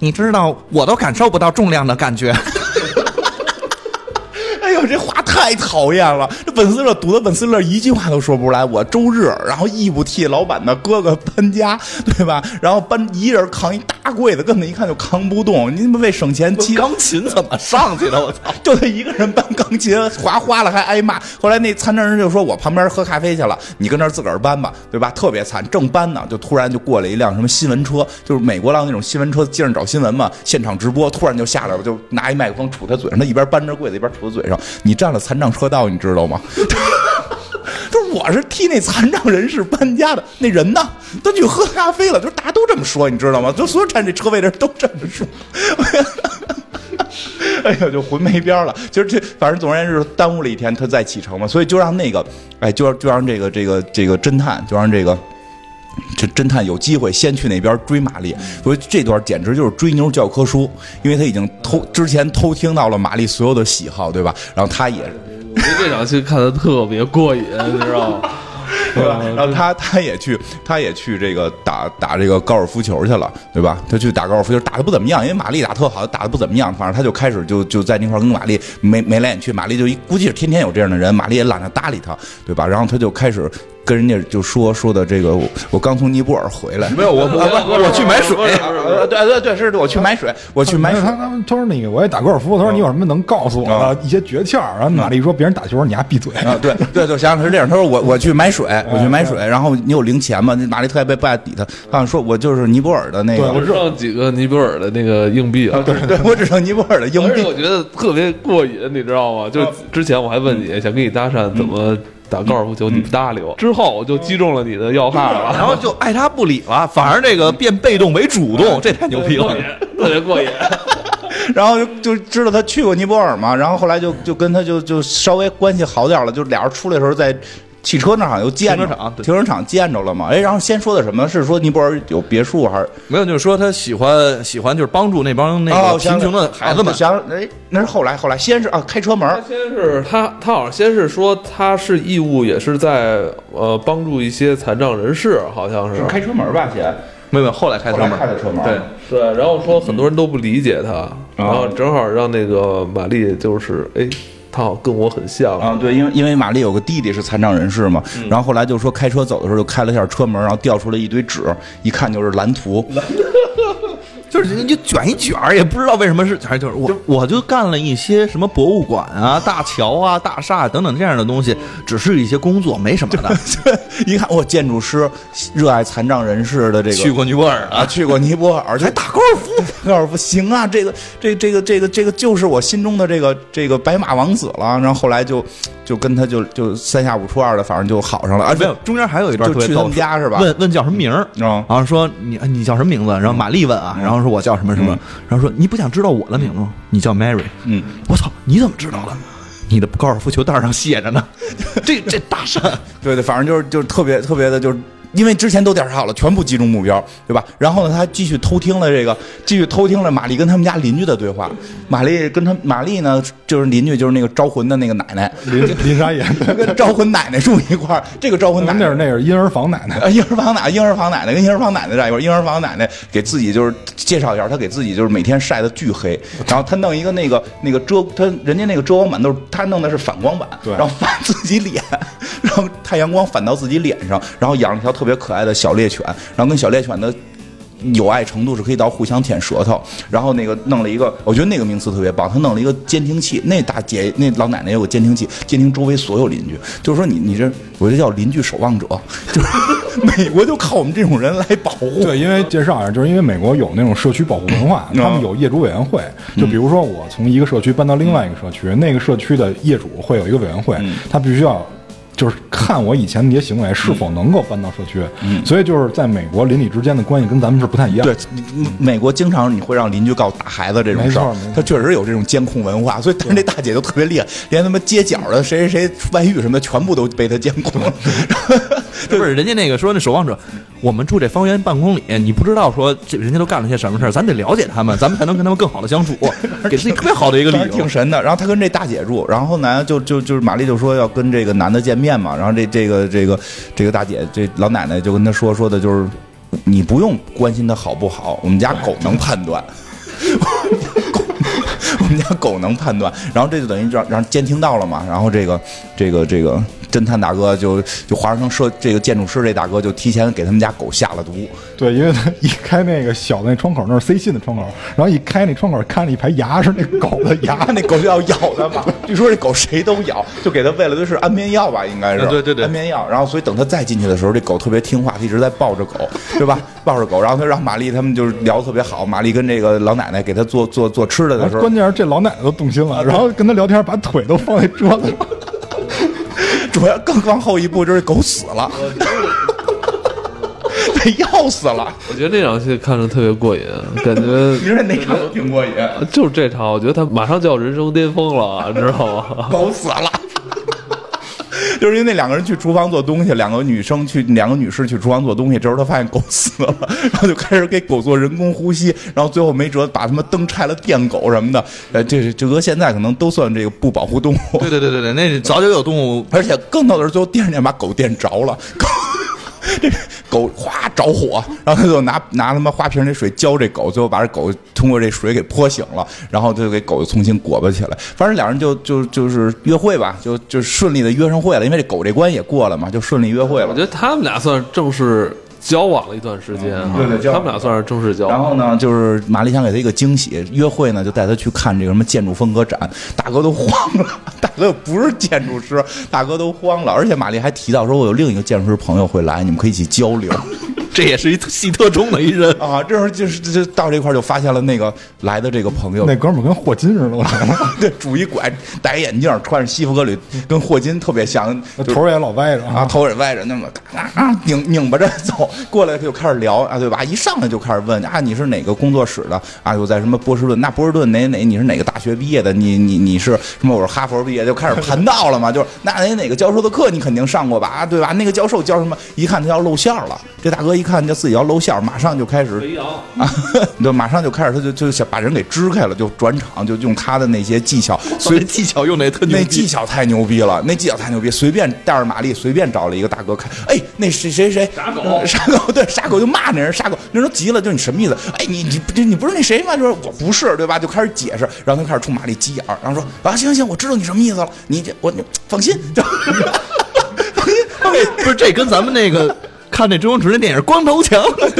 你知道，我都感受不到重量的感觉。(laughs) (laughs) 哎呦，这话太讨厌了！这本斯勒堵的本斯勒一句话都说不出来。我周日，然后义务替老板的哥哥搬家，对吧？然后搬一人扛一大柜子，根本一看就扛不动。你们为省钱，钢琴怎么上去的？我操！(laughs) 就他一个人搬钢琴，划花了还挨骂。后来那残障人就说：“我旁边喝咖啡去了，你跟那自个儿搬吧，对吧？”特别惨，正搬呢，就突然就过来一辆什么新闻车，就是美国浪那种新闻车，街上找新闻嘛，现场直播，突然就下来了，就拿一麦克风杵他嘴上，他一边搬着柜子一边杵他嘴上。你占了残障车道，你知道吗？(laughs) 就是我是替那残障人士搬家的，那人呢？他去喝咖啡了。就是大家都这么说，你知道吗？就所有占这车位的人都这么说。(laughs) 哎呀，就混没边了。就是这，反正总而言之，耽误了一天，他再启程嘛。所以就让那个，哎，就让就让这个这个这个侦探，就让这个。这侦探有机会先去那边追玛丽，所以这段简直就是追妞教科书，因为他已经偷之前偷听到了玛丽所有的喜好，对吧？然后他也，我觉得这场戏看的特别过瘾，你知道吗？对吧？然后他他也去，他也去这个打打这个高尔夫球去了，对吧？他去打高尔夫球，打的不怎么样，因为玛丽打特好，打的不怎么样。反正他就开始就就在那块跟玛丽眉眉来眼去，玛丽就一估计是天天有这样的人，玛丽也懒得搭理他，对吧？然后他就开始。跟人家就说说的这个，我刚从尼泊尔回来，没有我我我去买水，对对对，是我去买水，我去买水。他他们他说那个我也打高尔夫，他说你有什么能告诉我的一些诀窍？然后玛丽说别人打球你还闭嘴啊？对对就，想想是这样。他说我我去买水，我去买水，然后你有零钱吗？那玛丽特别不爱理他，好像说我就是尼泊尔的那个，我只剩几个尼泊尔的那个硬币了。对对，我只剩尼泊尔的硬币。我觉得特别过瘾，你知道吗？就之前我还问你想跟你搭讪怎么。打高尔夫球你不搭理我，之后我就击中了你的要害了，(laughs) 然后就爱答不理了，反而这个变被动为主动，这太牛逼了，特别过瘾。(laughs) 然后就就知道他去过尼泊尔嘛，然后后来就就跟他就就稍微关系好点了，就俩人出来的时候在。汽车那儿好像又见着，停车场见着了嘛？哎，然后先说的什么？是说尼泊尔有别墅还是没有？就是说他喜欢喜欢，就是帮助那帮那个贫穷的孩子们。想哎，那是后来后来，先是啊，开车门。先是他他好像先是说他是义务，也是在呃帮助一些残障人士，好像是开车门吧？先没有后来开车门，开的车门。对对，然后说很多人都不理解他，然后正好让那个玛丽就是哎。他好跟我很像啊，对，因为因为玛丽有个弟弟是残障人士嘛，然后后来就说开车走的时候就开了一下车门，然后掉出来一堆纸，一看就是蓝图。(laughs) 就是人家就卷一卷儿，也不知道为什么是，还就是我我就干了一些什么博物馆啊、大桥啊、大厦等等这样的东西，只是一些工作，没什么的。(laughs) 一看，我建筑师，热爱残障人士的这个，去过尼泊尔啊，去过尼泊尔，还打高尔夫，高尔夫行啊，这个这这个这个这个就是我心中的这个这个白马王子了。然后后来就就跟他就就三下五除二的，反正就好上了。啊，没有，中间还有一段就去他们家是吧？问问叫什么名儿，然后说你你叫什么名字？然后玛丽问啊，然后。说我叫什么什么，然后说你不想知道我的名字吗？你叫 Mary。嗯，我操，你怎么知道的？你的高尔夫球袋上写着呢。(laughs) 这这大山，对对，反正就是就是特别特别的，就是。因为之前都调查好了，全部集中目标，对吧？然后呢，他继续偷听了这个，继续偷听了玛丽跟他们家邻居的对话。玛丽跟他玛丽呢，就是邻居，就是那个招魂的那个奶奶林林莎岩，(laughs) 跟招魂奶奶住一块儿。这个招魂奶奶那是那是婴儿房奶奶，婴儿房奶婴儿房奶奶跟婴儿房奶奶在一块儿。婴儿房奶奶给自己就是介绍一下，她给自己就是每天晒的巨黑，然后她弄一个那个那个遮，她人家那个遮光板都是她弄的是反光板，然后反自己脸，(laughs) 然后太阳光反到自己脸上，然后养了条特别可爱的小猎。犬，然后跟小猎犬的友爱程度是可以到互相舔舌头，然后那个弄了一个，我觉得那个名词特别棒，他弄了一个监听器，那大姐那老奶奶有个监听器，监听周围所有邻居，就是说你你这，我这叫邻居守望者，就是美国就靠我们这种人来保护。对，因为介绍一下，就是因为美国有那种社区保护文化，他们有业主委员会，就比如说我从一个社区搬到另外一个社区，那个社区的业主会有一个委员会，他必须要。就是看我以前那些行为是否能够搬到社区。嗯，所以就是在美国邻里之间的关系跟咱们是不太一样。对，美国经常你会让邻居告打孩子这种事儿没错，他确实有这种监控文化，所以但是那大姐就特别厉害，连他妈街角的谁谁谁外遇什么的，全部都被他监控。不是人家那个说那守望者，我们住这方圆半公里，你不知道说这人家都干了些什么事儿，咱得了解他们，咱们才能跟他们更好的相处，(laughs) 给自己特别好的一个理由挺。神的。然后他跟这大姐住，然后呢，就就就是玛丽就说要跟这个男的见面嘛，然后这这个这个这个大姐这老奶奶就跟他说说的就是，你不用关心他好不好，我们家狗能判断。狗 (laughs) 我们家狗能判断，然后这就等于让让监听到了嘛，然后这个这个这个侦探大哥就就华盛顿设这个建筑师这大哥就提前给他们家狗下了毒，对，因为他一开那个小的那窗口，那是塞信的窗口，然后一开那窗口，看了一排牙，是那狗的牙。(laughs) 那狗就要咬他嘛。据说这狗谁都咬，就给他喂了的是安眠药吧，应该是。啊对对对安眠药。然后所以等他再进去的时候，这狗特别听话，他一直在抱着狗，(laughs) 对吧？抱着狗，然后他让玛丽他们就是聊特别好。玛丽跟这个老奶奶给他做做做吃的的时候关，键是这老奶奶都动心了，然后跟他聊天，把腿都放在桌子上。主要更往后一步就是狗死了，(laughs) 被药死了。我觉得那场戏看着特别过瘾，感觉 (laughs) 你说哪场都挺过瘾，就是这场，我觉得他马上就要人生巅峰了，知道吗？(laughs) 狗死了。就是因为那两个人去厨房做东西，两个女生去，两个女士去厨房做东西，这时候他发现狗死了，然后就开始给狗做人工呼吸，然后最后没辙，把他们灯拆了电狗什么的。呃，这是这搁现在可能都算这个不保护动物，对对对对对，那早就有动物。(laughs) 而且更逗的是，最后电视电把狗电着了，狗 (laughs) 这狗哗着火，然后他就拿拿他妈花瓶那水浇这狗，最后把这狗通过这水给泼醒了，然后就给狗重新裹巴起来。反正两人就就就是约会吧，就就顺利的约上会了，因为这狗这关也过了嘛，就顺利约会了我觉。得他们俩算正式交往了一段时间哈，对对他们俩算是正式交往。然后呢，就是玛丽想给他一个惊喜，约会呢就带他去看这个什么建筑风格展，大哥都慌了，(laughs) 大哥又不是建筑师，大哥都慌了，而且玛丽还提到说，我有另一个建筑师朋友会来，你们可以一起交流。这也是一戏特中的一人。啊，这时候就是就到这块儿就发现了那个来的这个朋友，那哥们儿跟霍金似的，(laughs) 对，拄一拐，戴眼镜，穿着西服革履，跟霍金特别像，就是头儿也老歪着啊，。头也歪着，那么啊啊拧拧巴着走过来，他就开始聊啊，对吧？一上来就开始问啊，你是哪个工作室的啊？又在什么波士顿？那波士顿哪哪？你是哪个大学毕业的？你你你是什么？我是哈佛毕业，就开始盘道了嘛。就是那哪哪个教授的课你肯定上过吧？啊，对吧？那个教授教什么？一看他要露馅儿了，这大哥一看就自己要露馅儿，马上就开始啊，(laughs) 对，马上就开始他就就想把人给支开了，就转场，就用他的那些技巧，所 (laughs) 随以技巧用的也特牛那技巧太牛逼了，那技巧太牛逼，随便带着玛丽，随便找了一个大哥看，哎，那谁谁谁傻狗，(laughs) 傻狗，对，傻狗就骂那人，傻狗，那人急了，就你什么意思？哎，你你不你不是那谁吗？就是我不是，对吧？就开始解释，然后他开始冲玛丽急眼儿，然后说啊，行行，我知道你什么意思了，你这我你放心，就放心，放心。不是这跟咱们那个看那周星驰那电影《光头强》(laughs)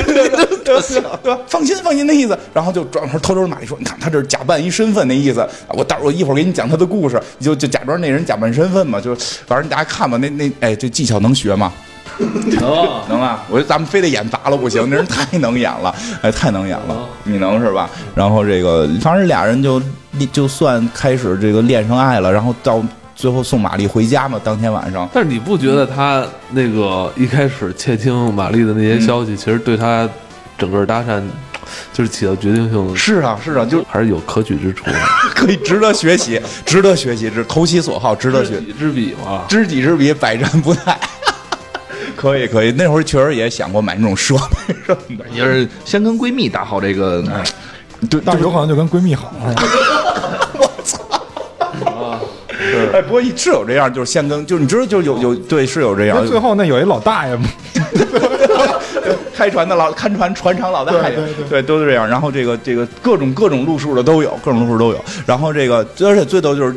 对吧？对吧？放心，放心的意思。然后就转头偷偷玛丽说：“你看他这是假扮一身份那意思。我待会儿我一会儿给你讲他的故事，你就就假装那人假扮身份嘛。就反正大家看吧，那那哎，这技巧能学吗？能能啊！我觉得咱们非得演砸了不行，那人太能演了，哎，太能演了，你能是吧？然后这个，反正俩人就就算开始这个恋上爱了，然后到最后送玛丽回家嘛，当天晚上。但是你不觉得他那个一开始窃听玛丽的那些消息，其实对他整个搭讪就是起到决定性的，是啊，是啊，就还是有可取之处，(laughs) 可以值得学习，值得学习，这投其所好，值得学知。己知彼嘛。知己知彼，百战不殆。(laughs) 可以可以，那会儿确实也想过买那种设备什么的。也是先跟闺蜜打好这个，对，但是有可能就跟闺蜜好，是吧？哎，不过是有这样，就是先跟，就是你知道，就是有有对是有这样最后那有一老大爷嘛，(laughs) 开船的老看船船厂老大爷，对对对对，都是这样。然后这个这个各种各种路数的都有，各种路数都有。然后这个而且最逗就是。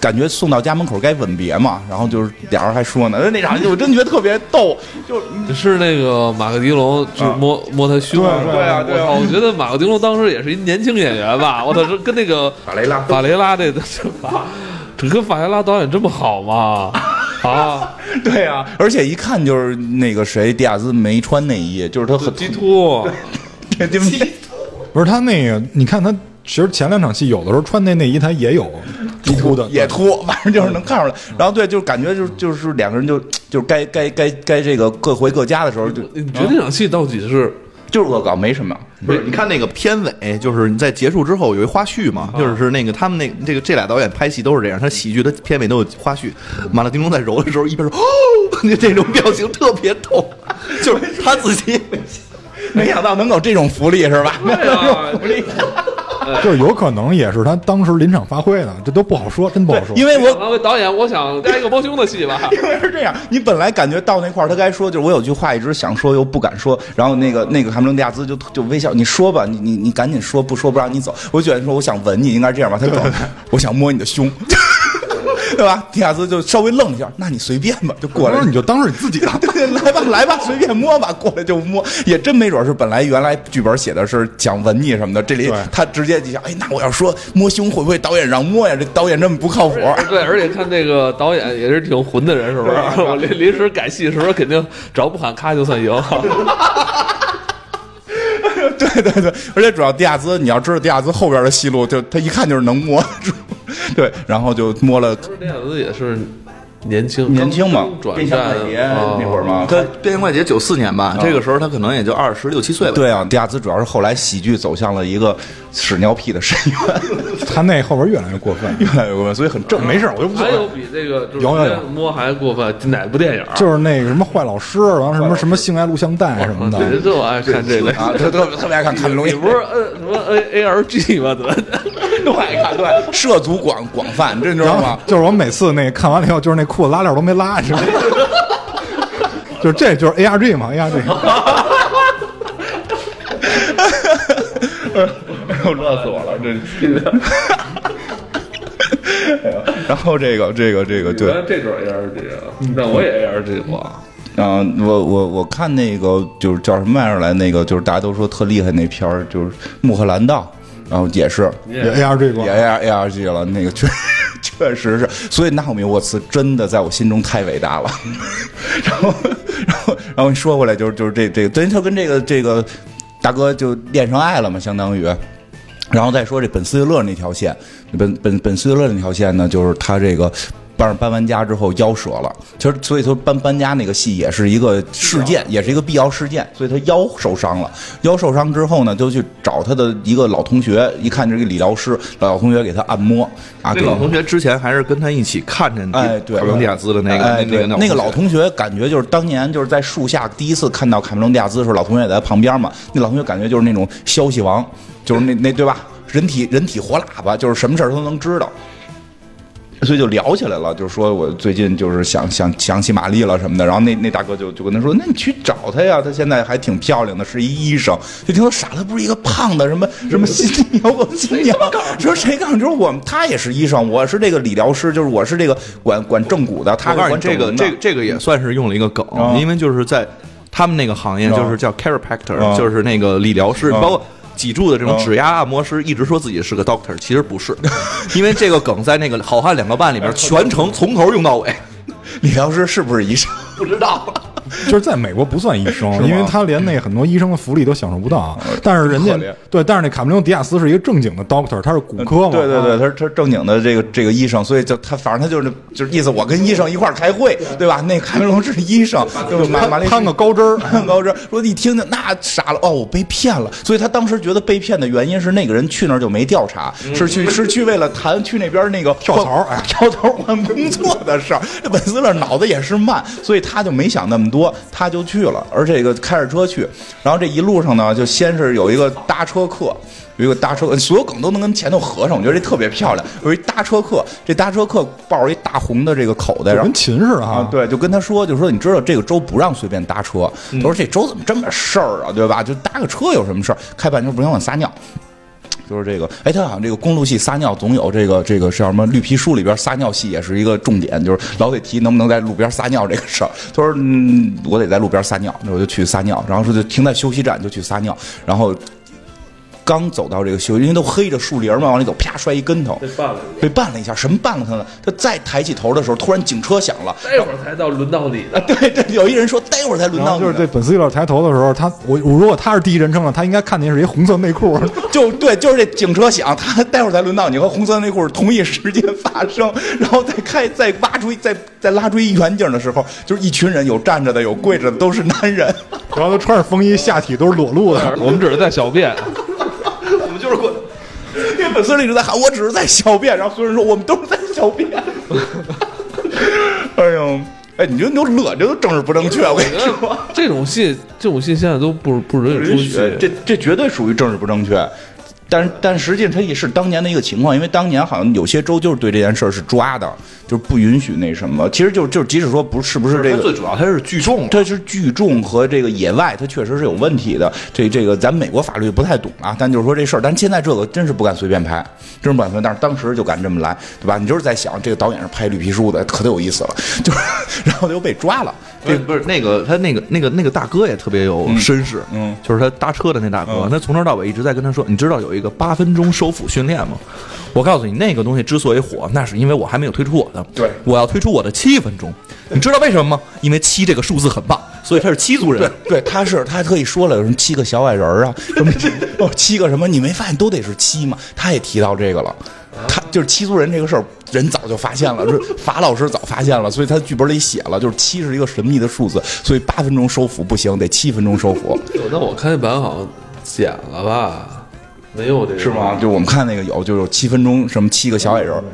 感觉送到家门口该吻别嘛，然后就是俩人还说呢，那场戏我真觉得特别逗，就是那个马克迪龙就摸、摸他胸，对对啊对啊我操我觉得马克迪龙当时也是一年轻演员吧，我操，跟那个法雷拉法雷拉这这 (laughs) 这跟法雷拉导演这么好吗？(laughs) 啊，对啊，而且一看就是那个谁，迪亚兹没穿内衣，就是他很鸡突，(laughs) 对对不是他那个，你看他其实前两场戏有的时候穿那内衣他也有秃的也秃，反正就是能看出来。然后对，就是感觉就是就是两个人就就是该该该该这个各回各家的时候就你觉得这场戏到底是就是恶搞，没什么。不是，你看那个片尾，就是你在结束之后有一花絮嘛，就是那个他们那这个这俩导演拍戏都是这样，他喜剧的片尾都有花絮。马勒丁龙在揉的时候一边说哦，(laughs) 那这种表情特别逗，就是他自己 (laughs) 没想到能有这种福利是吧？对啊，(laughs) 就是有可能也是他当时临场发挥的，这都不好说，真不好说。因为我我导演，我想加一个包胸的戏吧。(laughs) 因为是这样，你本来感觉到那块儿，他该说，就是我有句话一直想说又不敢说，然后那个那个卡梅隆迪亚兹就就微笑，你说吧，你你你赶紧说，不说不让你走。我就觉得说我想吻你，应该这样吧？他说我想摸你的胸，(laughs) 对吧？迪亚兹就稍微愣一下，那你随便吧，就过来，你就当是你自己的。(laughs) 对，来吧，来吧，随便摸吧，过来就摸，也真没准是本来原来剧本写的是讲文艺什么的，这里他直接就想，哎，那我要说摸胸会不会导演让摸呀？这导演这么不靠谱。(laughs) 对，而且看这个导演也是挺混的人，是不是？我临临时改戏的时候，肯定只要不喊咔就算赢。对对对，而且主要迪亚兹，你要知道迪亚兹后边的戏路，就他一看就是能摸，对，然后就摸了电子也是年轻年轻嘛，转变相战快捷啊那会儿嘛，他《变形快捷》九四年吧，这个时候他可能也就二十六七岁吧。对啊，迪亚兹主要是后来喜剧走向了一个屎尿屁的深渊，他那后边越来越过分，(laughs) 越来越过分，所以很正。没事，我就。还有比这个就是有有有摸还过分哪部电影？就是那个什么坏老师，然后什么什么性爱录像带什么的，对，就我爱看这个。啊，特特别特别爱看看龙你不是呃什么 A A R G 吗？怎么？(laughs) 都爱看，对，涉足广广泛，这你知道吗？就是我每次那个看完了以后，就是那裤子拉链都没拉，你知道吗？就是这就是 A R G 嘛，A R G。(laughs) 哎呦，乐死我了，这。哎呦然后这个这个这个对，这就是 A R G 啊，那我也 A R G 过。啊、我我我看那个就是叫什么玩意儿来，那个就是大家都说特厉害那片儿，就是《穆赫兰道》，然后也是也 A R G 过也 A R A R G 了，那个确确实是，所以纳奥米沃茨真的在我心中太伟大了。(laughs) 然后然后然后说回来，就是就是这这个，等于他跟这个这个大哥就恋上爱了嘛，相当于。然后再说这本斯蒂勒那条线，本本本斯蒂勒那条线呢，就是他这个搬搬完家之后腰折了。其实所以说搬搬家那个戏也是一个事件，也是一个必要事件，所以他腰受伤了。腰受伤之后呢，就去找他的一个老同学，一看这个理疗师，老同学给他按摩啊，给那老同学之前还是跟他一起看着哎，对，卡梅隆迪亚兹的那个哎，那个对那个老同学感觉就是当年就是在树下第一次看到卡梅隆迪亚兹的时候，老同学也在旁边嘛。那老同学感觉就是那种消息王，就是那那对吧？人体人体活喇叭，就是什么事儿都能知道。所以就聊起来了，就是说我最近就是想想想起玛丽了什么的，然后那那大哥就就跟他说，那你去找她呀，她现在还挺漂亮的，是一医生。就听说傻了，不是一个胖的什么什么新摇滚新娘，说谁告诉你？就是我们他也是医生，我是这个理疗师，就是我是这个管管正骨的，他告诉你，这个这个这个也算是用了一个梗，啊因为就是在他们那个行业，啊就是叫 chiropractor，、啊就是那个理疗师，啊包括。脊柱的这种啊指压按摩师一直说自己是个 doctor，其实不是，(laughs) 因为这个梗在那个《好汉两个半》里面全程从头用到尾，理疗师是不是医生？(laughs) 不知道。(laughs) 就是在美国不算医生，因为他连那很多医生的福利都享受不到。但是人家对，但是那卡梅隆迪亚斯是一个正经的 doctor，他是骨科嘛。对对对，啊他是他是正经的这个这个医生，所以就他反正他就是就是意思，我跟医生一块儿开会，对吧？那卡梅隆是医生，(laughs) 就是马马雷攀个高枝儿攀高枝儿。说一听听那傻了，哦，我被骗了。所以他当时觉得被骗的原因是那个人去那儿就没调查，是去是去为了谈去那边那个跳槽哎跳槽换工作的事儿。这本斯勒脑子也是慢，所以他就没想那么多，他就去了，而这个开着车去，然后这一路上呢，就先是有一个搭车客。有一个搭车，所有梗都能跟前头合上，我觉得这特别漂亮。有一搭车客，这搭车客抱着一大红的这个口袋，然后跟琴似的啊哈，。对，就跟他说，就说你知道这个州不让随便搭车。他说这州怎么这么事儿啊，对吧？就搭个车有什么事儿？开半天不行，我撒尿。就是这个，哎，他好像这个公路系撒尿总有这个这个叫什么？绿皮书里边撒尿系也是一个重点，就是老得提能不能在路边撒尿这个事儿。他说，嗯，我得在路边撒尿，那我就去撒尿，然后说就停在休息站就去撒尿，然后刚走到这个休息，因为都黑着树林嘛，往里走，啪摔一跟头，被绊了，被绊了一下。什么绊了他呢？他再抬起头的时候，突然警车响了。待会儿才到轮到你啊，的。(laughs) 对对，有一人说待会儿才轮到你呢。就是这本斯蒂勒抬头的时候，他我我如果他是第一人称了，他应该看见是一红色内裤，(laughs) 就对，就是这警车响，他待会儿才轮到你和红色内裤是同一时间发生，(laughs) 然后再开再挖出一再再拉出一远景的时候，就是一群人，有站着的，有跪着的，都是男人。然后他穿着风衣，下体都是裸露的。我们只是在小便，因为本斯利一直在喊，我只是在小便，然后所有人说我们都是在小便。(laughs) 哎呦，哎，你就你就乐，这都政治不正确，我跟你说。这种戏，这种戏现在都不不允许出戏。这这绝对属于政治不正确。但但实际上它也是当年的一个情况，因为当年好像有些州就是对这件事儿是抓的，就是不允许那什么。其实就就即使说不是不是这个，最主要它是聚众，它是聚众和这个野外，它确实是有问题的。这这个咱美国法律不太懂啊，但就是说这事儿，但现在这个真是不敢随便拍，真是不敢随便。但是当时就敢这么来，对吧？你就是在想，这个导演是拍绿皮书的，可得有意思了，就是 (laughs) 然后就被抓了。这不是那个他那个那个那个大哥也特别有绅士，嗯就是他搭车的那大哥，嗯他从头到尾一直在跟他说，你知道有一个八分钟收腹训练吗？我告诉你，那个东西之所以火，那是因为我还没有推出我的，对我要推出我的七分钟，你知道为什么吗？因为七这个数字很棒，所以他是七族人。对，他是他还特意说了，有什么七个小矮人儿啊，什么 (laughs) 哦七个什么，你没发现都得是七吗？他也提到这个了。他就是七族人这个事儿，人早就发现了，就是法老师早发现了，所以他剧本里写了，就是七是一个神秘的数字，所以八分钟收腹不行，得七分钟收腹，那我看那版好像剪了吧？没有这个是吗？就我们看那个有，就有七分钟什么七个小矮人儿，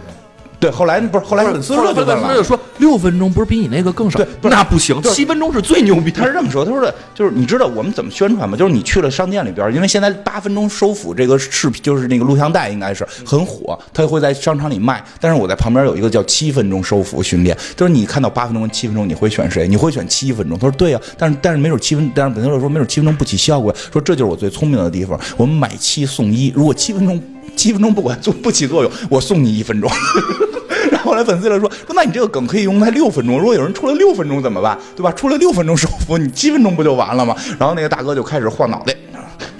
对，后来不是后来粉丝后来就问了。粉丝就说六分钟不是比你那个更少？对不那不行，七分钟是最牛逼。他是这么说，他说的就是你知道我们怎么宣传吗？就是你去了商店里边，因为现在八分钟收腹这个视频就是那个录像带应该是很火，他会在商场里卖。但是我在旁边有一个叫七分钟收腹训练，就是你看到八分钟跟七分钟，你会选谁？你会选七分钟？他说对呀、但是但是没准七分，但是本特勒说没准七分钟不起效果，说这就是我最聪明的地方，我们买七送一，如果七分钟七分钟不管做不起作用，我送你一分钟。(laughs) 然后后来粉丝来说说，那你这个梗可以用在六分钟，如果有人出了六分钟怎么办？对吧？出了六分钟首服，你七分钟不就完了吗？然后那个大哥就开始晃脑袋。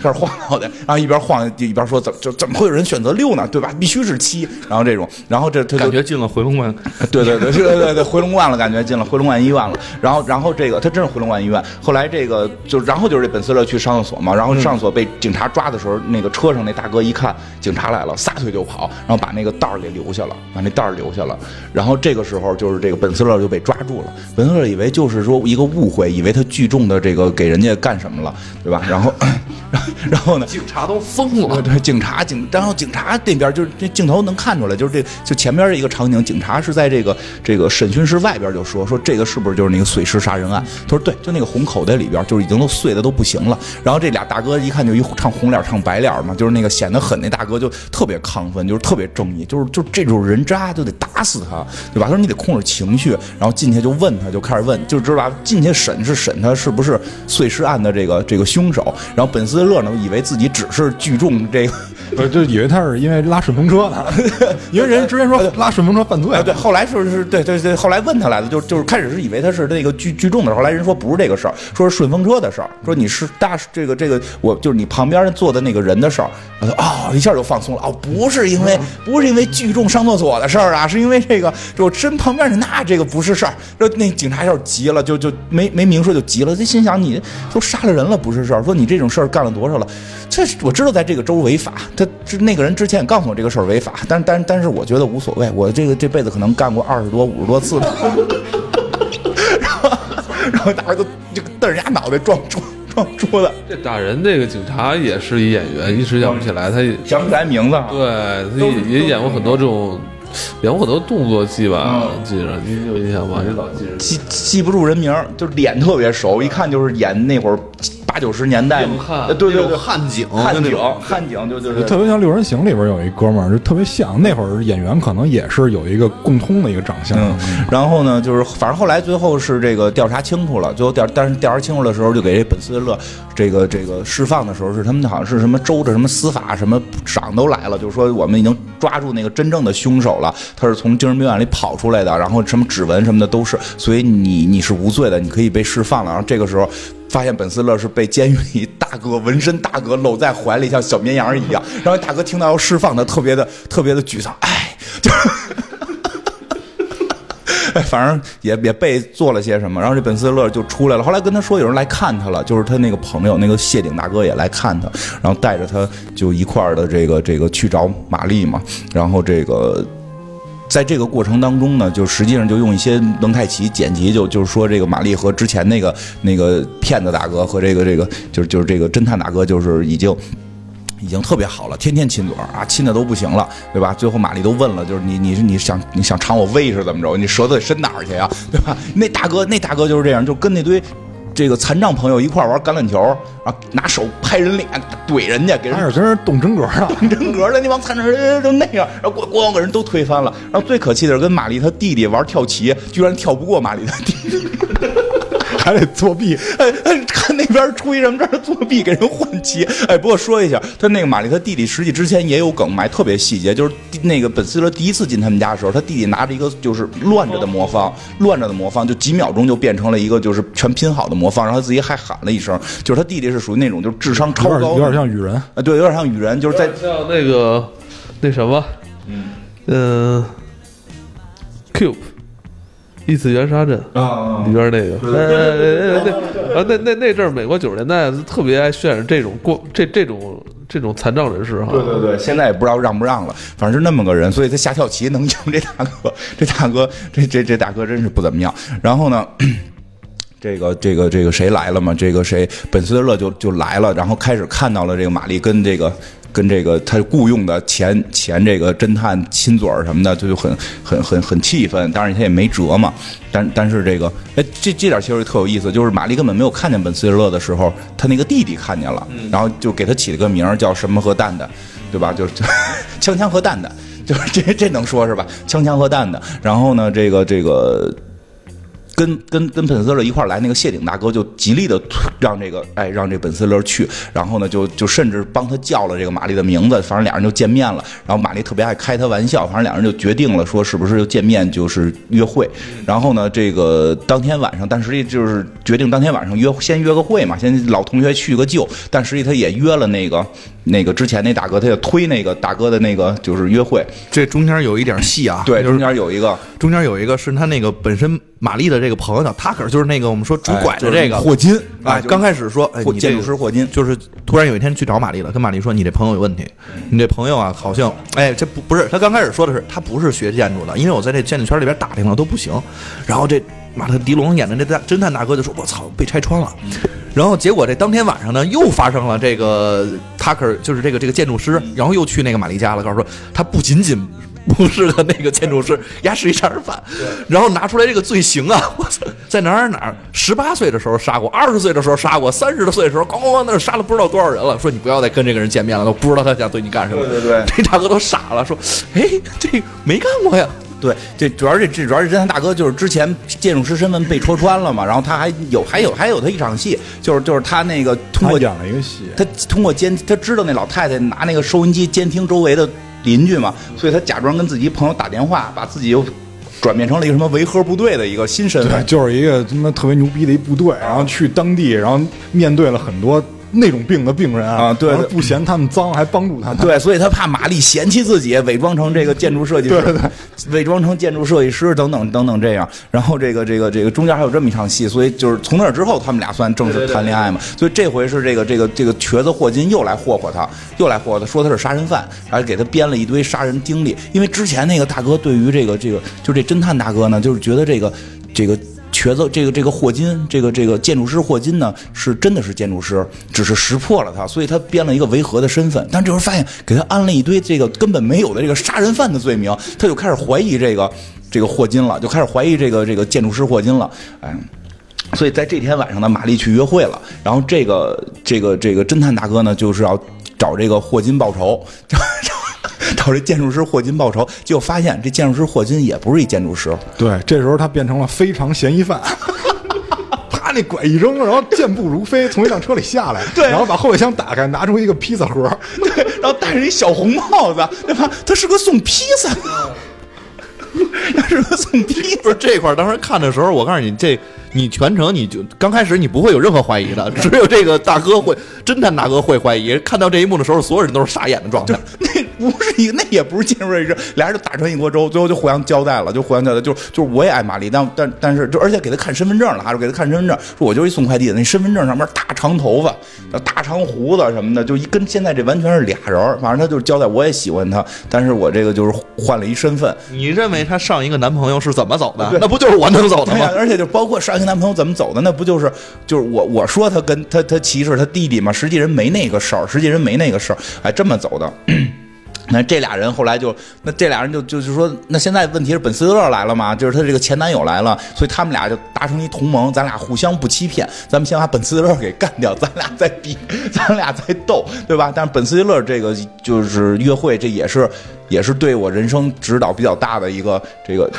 开始晃脑袋，然后一边晃一边说：“怎么就怎么会有人选择六呢？对吧？必须是七。”然后这种，然后这他就感觉进了回龙观，对对对，对对对，回龙观了，感觉进了回龙观医院了。然后，然后这个他真是回龙观医院。后来这个就，然后就是这本斯勒去上厕所嘛，然后上厕所被警察抓的时候，那个车上那大哥一看警察来了，撒腿就跑，然后把那个袋儿给留下了，把那袋儿留下了。然后这个时候就是这个本斯勒就被抓住了。本斯勒以为就是说一个误会，以为他聚众的这个给人家干什么了，对吧？然后，然后 (laughs) 然后呢？警察都疯了。对，警察警，然后警察那边就是这镜头能看出来，就是这就前边的一个场景，警察是在这个这个审讯室外边就说说这个是不是就是那个碎尸杀人案？他说对，就那个红口袋里边就是已经都碎的都不行了。然后这俩大哥一看就一唱红脸唱白脸嘛，就是那个显得狠那大哥就特别亢奋，就是特别正义，就是就这种人渣就得打死他，对吧？他说你得控制情绪，然后进去就问他，就开始问，就知道？进去审是审他是不是碎尸案的这个这个凶手。然后本斯勒呢，以为自己只是聚众这个。我就以为他是因为拉顺风车呢，(laughs) 因为人家之前说拉顺风车犯罪啊，对，后来是是，对对对，后来问他来的，就就是开始是以为他是那个聚聚众的，后来人说不是这个事儿，说是顺风车的事儿，说你是大这个这个，我就是你旁边坐的那个人的事儿，我说哦，一下就放松了，哦，不是因为不是因为聚众上厕所的事儿啊，是因为这个就我身旁边的那这个不是事儿，说那警察要是急了，就就没没明说就急了，就心想你都杀了人了不是事儿，说你这种事儿干了多少了，这我知道在这个州违法，他之那个人之前也告诉我这个事儿违法，但但但是我觉得无所谓，我这个这辈子可能干过二十多五十多次吧。(laughs) 然后然后大伙都就瞪着人家脑袋撞撞撞桌子，这打人这个警察也是一演员，一时想不起来，他也想不起来名字啊。对，他也也演过很多这种，演过很多动作戏吧，嗯记着你有印象吗？你老记着。记记不住人名儿，就是脸特别熟，一看就是演那会儿八九十年代对对对，汉景，汉警就那种汉景就就是特别像《六人行》里边有一哥们儿，就特别像。那会儿演员可能也是有一个共通的一个长相。嗯，然后呢，就是反正后来最后是这个调查清楚了，最后调但是调查清楚的时候，就给这本斯勒这个这个释放的时候，是他们好像是什么州的什么司法什么长都来了，就是说我们已经抓住那个真正的凶手了，他是从精神病院里跑出来的，然后什么指纹什么的都是，所以你你是无罪的，你可以被释放了。然后这个时候。发现本斯勒是被监狱里大哥纹身大哥搂在怀里，像小绵羊一样。然后大哥听到要释放他，特别的特别的沮丧，哎，就是。哎，反正也也被做了些什么，然后这本斯勒就出来了。后来跟他说有人来看他了，就是他那个朋友，那个谢顶大哥也来看他，然后带着他就一块儿的这个这个去找玛丽嘛。然后这个在这个过程当中呢，就实际上就用一些蒙太奇剪辑，就就是说这个玛丽和之前那个那个骗子大哥和这个这个就是就是这个侦探大哥就是已经。已经特别好了，天天亲嘴啊，亲的都不行了，对吧？最后玛丽都问了，就是你你是你想你想尝我胃是怎么着？你舌头伸哪儿去呀，对吧？那大哥那大哥就是这样，就跟那堆这个残障朋友一块儿玩橄榄球，然后拿手拍人脸怼人家，给人还是真是动真格的，动真格的那帮残障人都那样，然后咣咣给人都推翻了。然后最可气的是跟玛丽她弟弟玩跳棋，居然跳不过玛丽他弟弟。还得作弊，哎哎，看那边吹什么，这儿作弊给人换旗。哎，不过说一下，他那个玛丽他弟弟实际之前也有梗埋，特别细节，就是那个本斯勒第一次进他们家的时候，他弟弟拿着一个就是乱着的魔方，乱着的魔方，就几秒钟就变成了一个就是全拼好的魔方，然后他自己还喊了一声，就是他弟弟是属于那种就是智商超高，有点像雨人，啊，对，有点像雨人，就是在像那个那什么，嗯呃，Cube。异次元杀阵啊里边那个，呃，那啊那那那阵儿美国九十年代特别爱渲染这种过这这种这种残障人士哈，对对对，现在也不知道让不让了，反正是那么个人，所以他下跳棋能赢这大哥，这大哥这这这大哥真是不怎么样。然后呢，这个这个这个谁来了嘛？这个谁本斯勒就就来了，然后开始看到了这个玛丽跟这个。跟这个他雇佣的前前这个侦探亲嘴儿什么的，他就很很很很气愤。当然他也没辙嘛。但但是这个，哎，这这点其实特有意思，就是玛丽根本没有看见本斯勒的时候，他那个弟弟看见了，然后就给他起了个名儿叫什么和蛋蛋，对吧？就是枪枪和蛋蛋，就是这这能说是吧？枪枪和蛋蛋。然后呢，这个这个。跟跟跟本斯勒一块来，那个谢顶大哥就极力的让这个哎让这本斯勒去，然后呢就就甚至帮他叫了这个玛丽的名字，反正俩人就见面了。然后玛丽特别爱开他玩笑，反正俩人就决定了说是不是就见面就是约会。然后呢这个当天晚上，但实际就是决定当天晚上约先约个会嘛，先老同学叙个旧。但实际他也约了那个那个之前那大哥，他就推那个大哥的那个就是约会。这中间有一点戏啊，对，中间有一个。中间有一个是他那个本身玛丽的这个朋友叫塔克，就是那个我们说拄拐的这个霍金。哎，刚开始说哎，你建筑师霍金，就是突然有一天去找玛丽了，跟玛丽说你这朋友有问题，你这朋友啊好像哎这不不是他刚开始说的是他不是学建筑的，因为我在这建筑圈里边打听了都不行，然后这马特迪龙演的这大侦探大哥就说我操被拆穿了，然后结果这当天晚上呢又发生了这个塔克就是这个这个建筑师，然后又去那个玛丽家了，告诉说他不仅仅。不是个那个建筑师，丫是一杀人犯，然后拿出来这个罪行啊！我操，在哪儿哪儿，十八岁的时候杀过，二十岁的时候杀过，三十多岁的时候，咣咣咣那杀了不知道多少人了。说你不要再跟这个人见面了，都不知道他想对你干什么。对对对，(laughs) 这大哥都傻了，说，哎，这没干过呀。对，这主要是这主要是侦探大哥就是之前建筑师身份被戳穿了嘛，然后他还有还有还有他一场戏，就是就是他那个通过讲了一个戏，他通过监他知道那老太太拿那个收音机监听周围的。邻居嘛，所以他假装跟自己朋友打电话，把自己又转变成了一个什么维和部队的一个新身份，就是一个他妈特别牛逼的一部队，然后去当地，然后面对了很多。那种病的病人啊，对，不嫌他们脏，还帮助他们。对，所以他怕玛丽嫌弃自己，伪装成这个建筑设计师，对对，伪装成建筑设计师等等等等这样。然后这个这个这个中间还有这么一场戏，所以就是从那之后，他们俩算正式谈恋爱嘛。所以这回是这个这个这个瘸子霍金又来霍霍他，又来霍霍他，说他是杀人犯，还给他编了一堆杀人经历。因为之前那个大哥对于这个这个就这侦探大哥呢，就是觉得这个这个。瘸子，这个这个霍金，这个这个建筑师霍金呢，是真的是建筑师，只是识破了他，所以他编了一个维和的身份。但这时候发现给他安了一堆这个根本没有的这个杀人犯的罪名，他就开始怀疑这个这个霍金了，就开始怀疑这个这个建筑师霍金了。哎，所以在这天晚上呢，玛丽去约会了，然后这个这个这个侦探大哥呢，就是要找这个霍金报仇。(laughs) 找这建筑师霍金报仇，结果发现这建筑师霍金也不是一建筑师。对，这时候他变成了非常嫌疑犯，(laughs) 啪那拐一扔，然后健步如飞从一辆车里下来，对，然后把后备箱打开，拿出一个披萨盒，对，然后戴着一小红帽子，对吧？他是个送披萨的，他是个送披。不是这块儿，当时看的时候，我告诉你，这你全程你就刚开始你不会有任何怀疑的，只有这个大哥会侦探大哥会怀疑。看到这一幕的时候，所有人都是傻眼的状态。(laughs) 那不是一个，那也不是尖锐之，俩人就打成一锅粥，最后就互相交代了，就互相交代，就就是我也爱玛丽，但但但是就而且给他看身份证了，还是给他看身份证，说我就是一送快递的，那身份证上面大长头发、大长胡子什么的，就一跟现在这完全是俩人，反正他就是交代我也喜欢他，但是我这个就是换了一身份，你认为她上一个男朋友是怎么走的？那不就是我能走的吗？而且就包括上一个男朋友怎么走的，那不就是就是我我说他跟他他歧视他弟弟嘛，实际人没那个事儿，实际人没那个事儿，哎，这么走的。(clears throat) 那这俩人后来就，那这俩人就就是说，那现在问题是本斯勒来了嘛，就是他这个前男友来了，所以他们俩就达成一同盟，咱俩互相不欺骗，咱们先把本斯勒给干掉，咱俩再比，咱俩再斗，对吧？但是本斯勒这个就是约会，这也是也是对我人生指导比较大的一个这个，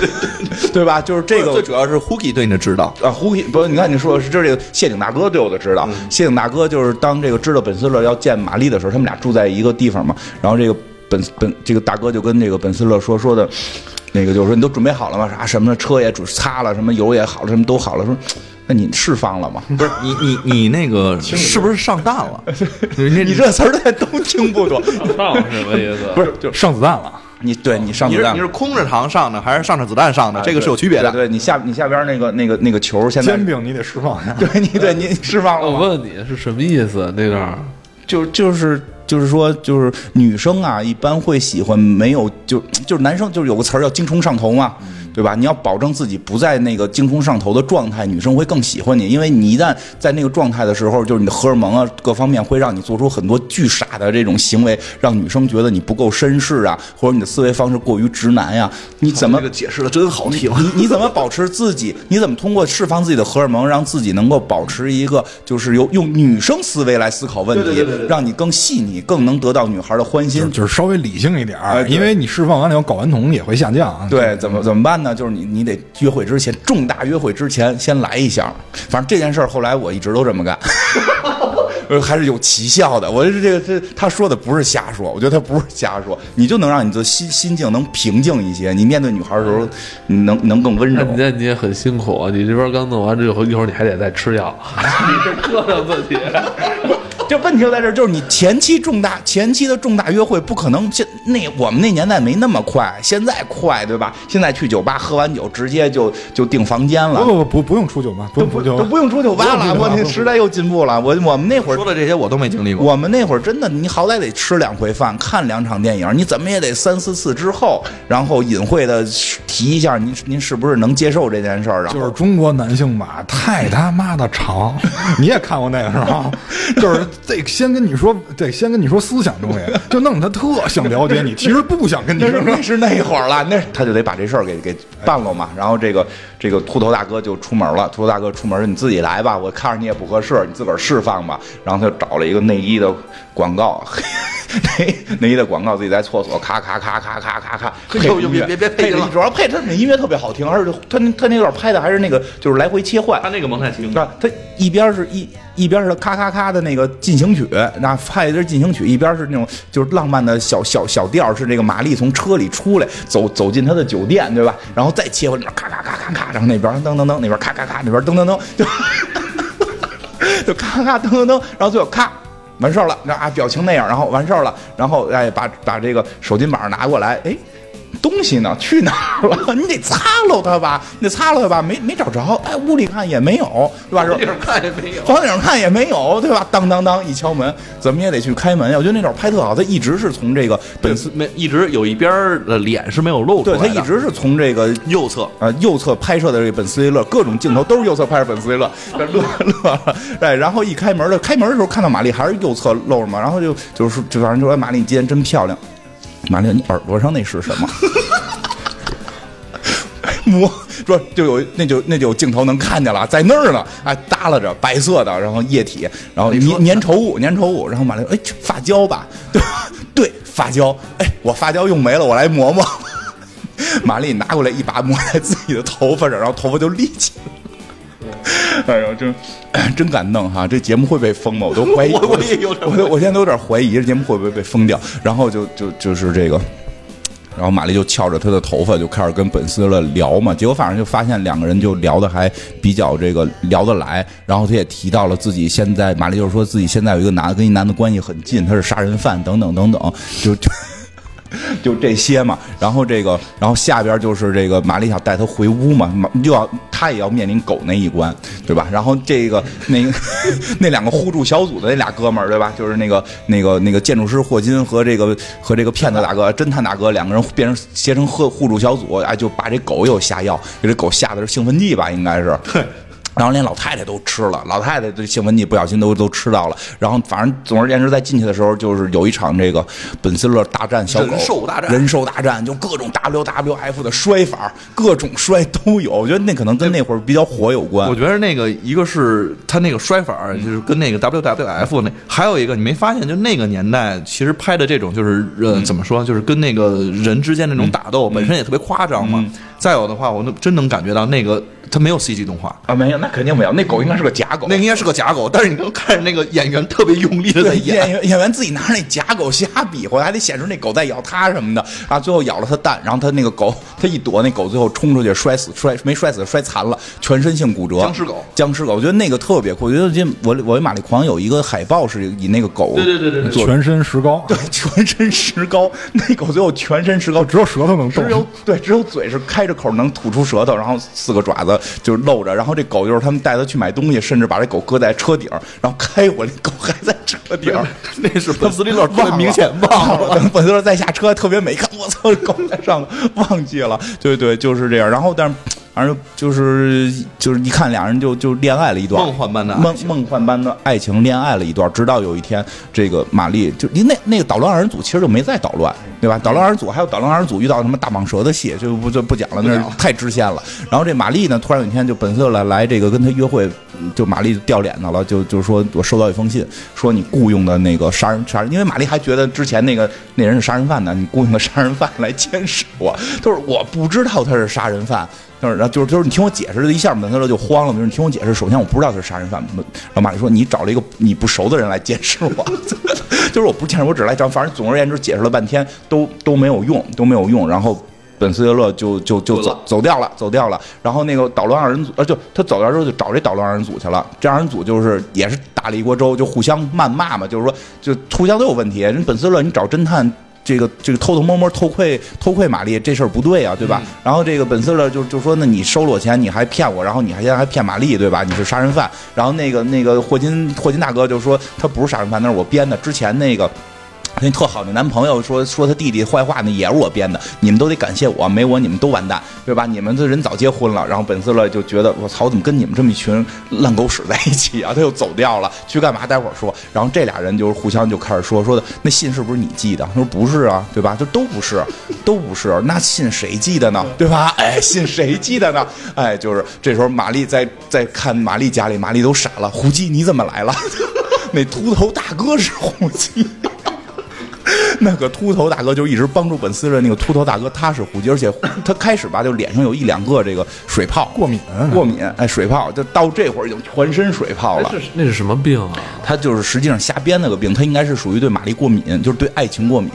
(laughs) 对吧？就是这个最主要是 Hooky 对你的指导。啊，，Huki 不，你看你说的是，就是这个谢顶大哥对我的指导。谢顶大哥就是当这个知道本斯勒要见玛丽的时候，他们俩住在一个地方嘛。然后这个本本这个大哥就跟这个本斯勒说说的，那个就是说你都准备好了吗？啥什么的车也准擦了，什么油也好了，什么都好了。说那你释放了吗？不是你你你那个是不是上当了？(laughs) 你你这词儿大家都听不懂，上是什么意思？不是就上子弹了。你对你上你是子弹你是空着膛上的还是上着子弹上的？这个是有区别的。对对，你下你下边那个那个那个球现在煎，饼你得释放一下。(laughs) 对你对你释放了？我问你是什么意思？那段就就是就是说，就是女生啊，一般会喜欢没有就就是男生就是有个词儿叫精虫上头嘛，对吧？你要保证自己不在那个精虫上头的状态，女生会更喜欢你，因为你一旦在那个状态的时候，就是你的荷尔蒙啊各方面会让你做出很多巨傻的这种行为，让女生觉得你不够绅士啊，或者你的思维方式过于直男呀、你怎么这个解释的真好听？你你怎么保持自己？你怎么通过释放自己的荷尔蒙，让自己能够保持一个就是由用女生思维来思考问题，让你更细腻，更能得到女孩的欢心就？就是稍微理性一点因为你释放完了以后，睾丸酮也会下降。对，怎么怎么办呢？就是你你得约会之前，重大约会之前先来一下。反正这件事儿后来我一直都这么干。呃，(laughs) 还是有奇效的。我这这个这他说的不是瞎说，我觉得他不是瞎说，你就能让你的心心境能平静一些。你面对女孩的时候，你能能更温柔。那你那你也很辛苦啊！你这边刚弄完之后，一会儿你还得再吃药，(laughs) (laughs) 你这折腾自己。这问题就在这儿，就是你前期重大前期的重大约会不可能现那我们那年代没那么快，现在快对吧？现在去酒吧喝完酒直接就就订房间了不。不不不不用出酒吧，不用出酒吧，都不用出酒吧了，我那时代又进步了。我我们那会儿说的这些我都没经历过。我们那会儿真的，你好歹得吃两回饭，看两场电影，你怎么也得三四次之后，然后隐晦的提一下您您是不是能接受这件事儿，然后就是中国男性吧，太他妈的长。(laughs) 你也看过那个是吧？就是得先跟你说，得先跟你说思想东西，就弄得他特想了解你，其实不想跟你说。那是那会儿了，那他就得把这事儿给给办了嘛。然后这个这个秃头大哥就出门了，秃头大哥出门你自己来吧，我看着你也不合适，你自个儿释放吧。然后他就找了一个内衣的广告，内内衣的广告自己在厕所咔咔咔咔咔咔咔配呦呦音乐别别别配了主要配他那音乐特别好听，而且他那他那段拍的还是那个就是来回切换他，那个蒙太奇，啊，他一边是一一边是咔咔咔的那个进行曲，那拍的是进行曲，一边是那种就是浪漫的小小小调，是这个玛丽从车里出来，走走进他的酒店，对吧？然后再切换那边咔咔咔咔咔，然后那边噔噔噔，那边咔咔咔，那边噔噔噔，就 (laughs) 就咔咔噔噔噔，然后最后咔。完事儿了，那啊，表情那样，然后完事儿了，然后哎，把把这个手巾板拿过来，哎，东西呢？去哪儿了？(laughs) 你得擦喽它吧，你得擦喽它吧，没没找着。哎，屋里看也没有，对吧？地儿看也没有。房顶上看也没有，对吧？当当当一敲门，怎么也得去开门。我觉得那段拍特好，他一直是从这个本斯，没一直有一边儿的脸是没有露出对来的，他一直是从这个右侧。呃，右侧拍摄的这个本斯威勒，各种镜头都是右侧拍摄本斯威勒，乐乐了。哎，然后一开门的，开门的时候看到玛丽还是右侧露着嘛，然后就就是就反正就说玛丽你今天真漂亮，玛丽你耳朵上那是什么？(laughs) 摸说就有那就那就有镜头能看见了，在那儿呢，哎耷拉着白色的，然后液体，然后粘粘稠物粘稠物，然后马丽说哎发胶吧，(laughs) 对对发胶，哎我发胶用没了，我来磨磨。(laughs) 玛丽拿过来一把抹在自己的头发上，然后头发就立起来了。(laughs) 哎呦，真真敢弄哈！这节目会被封吗？我都怀疑，(laughs) 我我也有点我都我现在都有点怀疑这节目会不会被封掉。然后就就就是这个，然后玛丽就翘着她的头发就开始跟本斯勒聊嘛，结果反正就发现两个人就聊的还比较这个聊得来，然后他也提到了自己现在，玛丽就是说自己现在有一个男的跟一男的关系很近，他是杀人犯等等等等，就就。(laughs) 就这些嘛，然后这个，然后下边就是这个玛丽想带他回屋嘛，就要他也要面临狗那一关，对吧？然后这个那 (laughs) 那两个互助小组的那俩哥们儿，对吧？就是那个那个那个建筑师霍金和这个和这个骗子大哥、侦探大哥两个人变成结成互互助小组，哎，就把这狗又下药，给这狗下的是兴奋剂吧，应该是。(laughs) 然后连老太太都吃了，老太太这兴奋剂不小心都都吃到了。然后反正总而言之，在进去的时候就是有一场这个本斯勒大战小狗，人兽大战人兽大战，就各种 WWF 的摔法，各种摔都有。我觉得那可能跟那会儿比较火有关我。觉得那个一个是他那个摔法，就是跟那个 WWF 那，还有一个你没发现，就那个年代其实拍的这种就是呃怎么说，就是跟那个人之间那种打斗本身也特别夸张嘛。再有的话，我能真能感觉到那个他没有 CG 动画。啊，没有，那肯定没有，那狗应该是个假狗。那应该是个假狗，但是你能看着那个演员特别用力的在，演，演员演员自己拿着那假狗瞎比划，还得显示那狗在咬他什么的，然后最后咬了他蛋，然后他那个狗他一躲，那狗最后冲出去摔死，摔没摔死，摔残了，全身性骨折。僵尸狗，僵尸狗，我觉得那个特别酷。我觉得这我我为玛丽狂有一个海报是以那个狗对对对对全身石膏，对全身石膏，那狗最后全身石膏，只有舌头能动只。有对，只有嘴是开着口能吐出舌头，然后四个爪子就是露着，然后这狗就是他们带它去买东西，甚至把这狗搁在车顶，然后开回来，狗还在车顶。那是本斯利勒特别明显忘了。(laughs) 等本斯勒再下车，特别美，看我操，狗在上头，忘记了。对对，就是这样。然后，但是反正就是就是一看俩人就就恋爱了一段，梦幻般的梦梦幻般的爱情恋爱了一段，直到有一天，这个玛丽就因为那那个捣乱二人组其实就没再捣乱，对吧？捣乱二人组还有捣乱二人组遇到什么大蟒蛇的戏，就不就不讲了，那是太支线了。然后这玛丽呢，突然有一天就本色来来这个跟他约会，就玛丽掉脸子了，就就说我收到一封信，说你雇佣的那个杀人杀人，因为玛丽还觉得之前那个那人是杀人犯呢，你雇佣的杀人犯来监视我，就是我不知道他是杀人犯。就是，然后就是就是你听我解释，一下本特勒就慌了。就是你听我解释，首先我不知道他是杀人犯，然后马丽说你找了一个你不熟的人来监视我，(laughs) 就是我不是监视，我只是来找，反正总而言之解释了半天都都没有用，都没有用。然后本斯特勒就就就走走掉了，走掉了。然后那个捣乱二人组，呃，就他走掉之后就找这捣乱二人组去了。这二人组就是也是打了一锅粥，就互相谩骂嘛，就是说就互相都有问题。人本斯特勒你找侦探。这个这个偷偷摸摸偷窥偷窥玛丽这事儿不对啊，对吧？然后这个本斯勒就就说，那你收了我钱，你还骗我，然后你还现在还骗玛丽，对吧？你是杀人犯。然后那个那个霍金霍金大哥就说他不是杀人犯，那是我编的。之前那个。那特好的男朋友说说他弟弟坏话，那也是我编的。你们都得感谢我，没我你们都完蛋，对吧？你们这人早结婚了。然后本斯勒就觉得我操，怎么跟你们这么一群烂狗屎在一起啊？(laughs) 他又走掉了，去干嘛？待会儿说。然后这俩人就是互相就开始说说的，那信是不是你寄的？他说不是啊，对吧？就都不是，都不是。那信谁寄的呢？对吧？(laughs) 哎，信谁寄的呢？哎，就是这时候玛丽在在看玛丽家里，玛丽都傻了。胡姬你怎么来了？(laughs) 那秃头大哥是胡姬。(laughs) 那个秃头大哥就一直帮助本斯的，那个秃头大哥他是胡姬，而且他开始吧就脸上有一两个这个水泡过敏过敏哎水泡，就到这会儿已经全身水泡了。那是什么病啊？他就是实际上瞎编那个病，他应该是属于对玛丽过敏，就是对爱情过敏，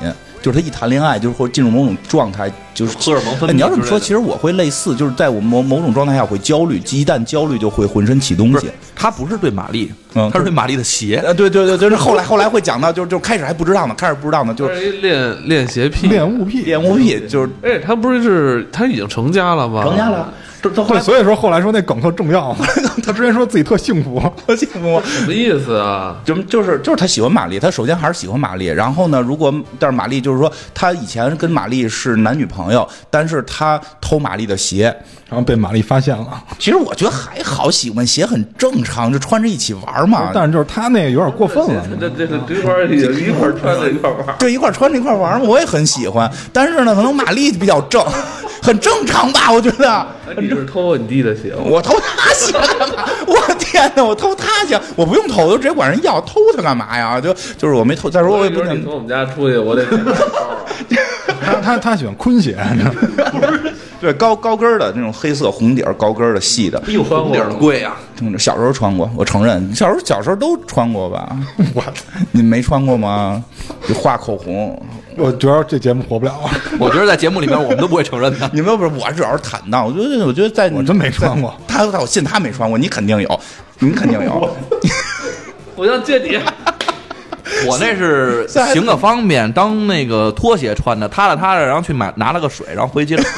就是他一谈恋爱就是会进入某种状态，就是荷尔蒙分泌哎你要这么说，其实我会类似，就是在我某某种状态下会焦虑，一旦焦虑就会浑身起东西不。，他不是对玛丽，嗯他是对玛丽的鞋。呃，对对对，就是后来后来会讲到，就是就开始还不知道呢，开始不知道呢，就是练练邪癖，练物癖。练物癖，就是哎，他不是是他已经成家了吗？成家了，这这后对，来所以说后来说那梗特重要。(laughs) 他之前说自己特幸福，特幸福。什么意思啊？就就是就是他喜欢玛丽，他首先还是喜欢玛丽。然后呢，如果但是玛丽就是说，他以前跟玛丽是男女朋友，但是他偷玛丽的鞋。然后被玛丽发现了。其实我觉得还好，喜欢鞋很正常，就穿着一起玩嘛。但是就是他那个有点过分了。这这这这块儿一一块儿穿着一块儿玩儿，对，一块儿穿着一块儿玩嘛，我也很喜欢。但是呢，可能玛丽比较正，很正常吧？我觉得。你是偷我你弟的鞋吗？我偷他鞋干嘛？(laughs) 我天哪！我偷他鞋，我不用偷，我就直接管人要，偷他干嘛呀？就就是我没偷。再说我也不能从我们家出去，我得 (laughs) (laughs) 他他他喜欢坤鞋，你知道吗对高高跟儿的那种黑色红底儿高跟儿的细的，哎呦，红底儿的贵啊！听着小时候穿过，我承认，小时候小时候都穿过吧？(laughs) 我你没穿过吗？你画口红，我觉得这节目活不了。(laughs) 我觉得在节目里面我们都不会承认的。(laughs) 你们不是我主要是坦荡，我觉得我觉得在我真没穿过在他我信他没穿过，你肯定有，你肯定有。我要借你。我那是行个方便，当那个拖鞋穿的，踏了踏了，然后去买拿了个水，然后回去接着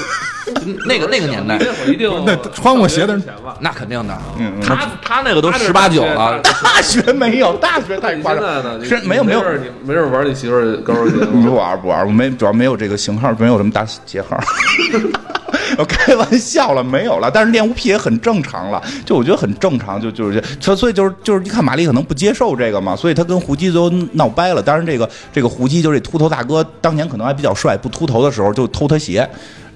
(laughs) 那个那个年代，那会儿一定那穿过鞋的人。那肯定的。嗯嗯他他那个都十八九了，大学没有，大学太你夸张现在呢？是没有没有事儿，你没事儿玩你媳妇儿高跟鞋不？玩不玩，我没主要没有这个型号，没有什么大鞋号。(laughs) 我开玩笑了，没有了。但是练无癖也很正常了，就我觉得很正常，就就是这，所以就是就是一看玛丽可能不接受这个嘛，所以他跟胡姬都闹掰了。当然这个这个胡姬就是这秃头大哥，当年可能还比较帅，不秃头的时候就偷他鞋。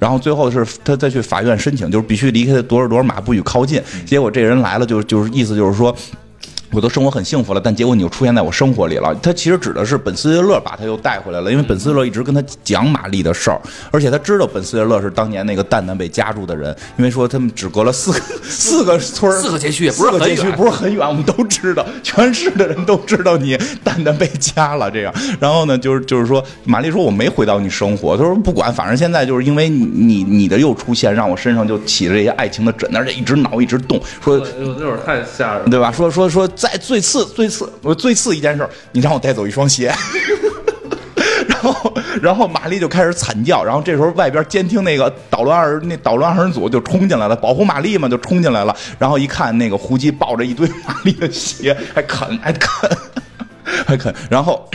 然后最后是他再去法院申请，就是必须离开多少多少码不许靠近。结果这人来了，就就是意思就是说，我都生活很幸福了，但结果你又出现在我生活里了。他其实指的是本斯列勒把他又带回来了，因为本斯列勒一直跟他讲玛丽的事儿，而且他知道本斯列勒是当年那个蛋蛋被夹住的人，因为说他们只隔了四个 (laughs) 四个村儿四个街区也不是四个街区很远不是很远，我们都知道，全市的人都知道你蛋蛋被夹了这样。然后呢，就是就是说，玛丽说我没回到你生活，他说不管，反正现在就是因为你你你的又出现，让我身上就起了这些爱情的疹，而且一直挠一直动，说哎呦，那会儿太吓人了。对吧？说说说，再最次最次，我最次一件事儿，你让我带走一双鞋。(laughs) 然后，然后玛丽就开始惨叫，然后这时候外边监听那个捣乱二那捣乱二人组就冲进来了，保护玛丽嘛就冲进来了。然后一看那个胡姬抱着一堆玛丽的鞋，还啃 (laughs) 还啃还啃。然后，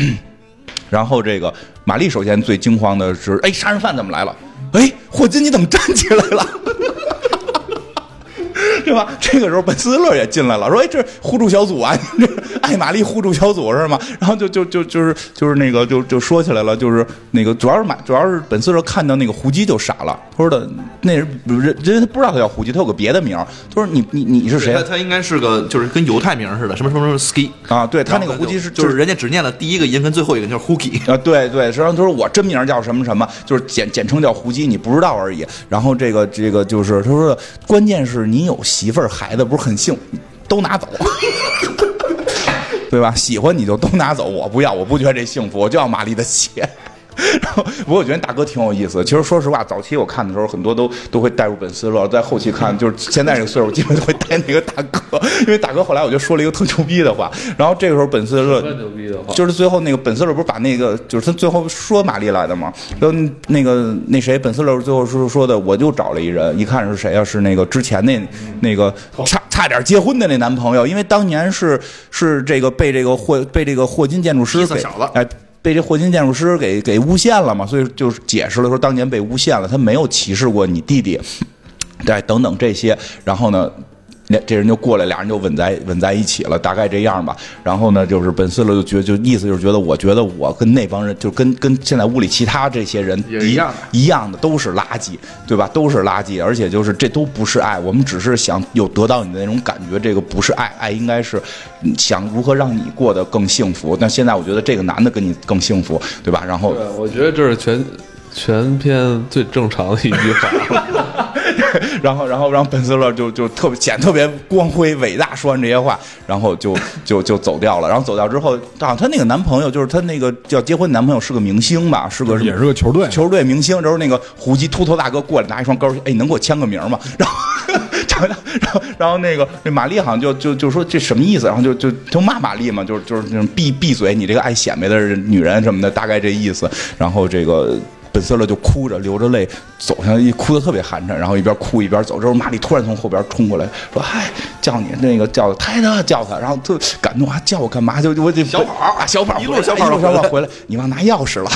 然后这个玛丽首先最惊慌的是，哎，杀人犯怎么来了？哎，霍金你怎么站起来了？对吧？这个时候本斯勒也进来了，说：“哎，这互助小组啊，这是爱玛丽互助小组是吗？”然后就就就就是就是那个就就说起来了，就是那个主要是买主要是本斯勒看到那个胡姬就傻了，他说的那人人人他不知道他叫胡姬，他有个别的名儿，他说你你你是谁他他应该是个就是跟犹太名似的，什么什么什么 ski。啊？对他那个胡姬是就是人家只念了第一个音跟最后一个音，就是 hooky。啊，对对，实际上他说我真名叫什么什么，就是简简称叫胡姬，你不知道而已。然后这个这个就是他说，关键是你有媳妇儿孩子，不是很幸，都拿走，(laughs) 对吧？喜欢你就都拿走，我不要，我不觉得这幸福，我就要玛丽的钱。(laughs) 然后，不过我觉得大哥挺有意思的。其实说实话，早期我看的时候，很多都都会带入本斯勒，在后期看，就是现在这个岁数，基本都会带那个大哥，因为大哥后来我就说了一个特牛逼的话。然后这个时候本斯勒就是最后那个本斯勒不是把那个，就是他最后说玛丽来的嘛？然后那个那谁，本斯勒最后是说的，我就找了一人，一看是谁啊？是那个之前那那个差差点结婚的那男朋友，因为当年是是这个被这个霍被这个霍金建筑师给。被这霍金建筑师给给诬陷了嘛，所以就是解释了说当年被诬陷了，他没有歧视过你弟弟，对，等等这些，然后呢，那这人就过来，俩人就吻在吻在一起了，大概这样吧。然后呢，就是本斯勒就觉，就意思就是觉得，我觉得我跟那帮人，就跟跟现在屋里其他这些人一样的一样的，都是垃圾，对吧？都是垃圾，而且就是这都不是爱，我们只是想有得到你的那种感觉，这个不是爱，爱应该是嗯想如何让你过得更幸福。但现在我觉得这个男的跟你更幸福，对吧？然后对，我觉得这是全全篇最正常的一句话。(laughs) 然后，然后让本斯勒就就特别显特别光辉伟大，说完这些话，然后就就就走掉了。然后走掉之后，啊，她那个男朋友就是她那个要结婚男朋友是个明星吧，是个也是个球队，球队明星。然后那个胡姬秃头大哥过来拿一双高跟鞋，哎，你能给我签个名吗？(laughs) 然后，然后，然后那个那玛丽好像就就就说这什么意思？然后就就就骂玛丽嘛，就是就是那种闭闭嘴，你这个爱显摆的女人什么的，大概这意思。然后这个。本色勒就哭着流着泪走向一哭的特别寒碜，然后一边哭一边走。之后玛丽突然从后边冲过来说：“嗨，叫你那个叫泰德叫他。”然后特感动啊，叫我干嘛？就我就小跑啊，小跑一路小跑一路小跑回来，你忘拿钥匙了。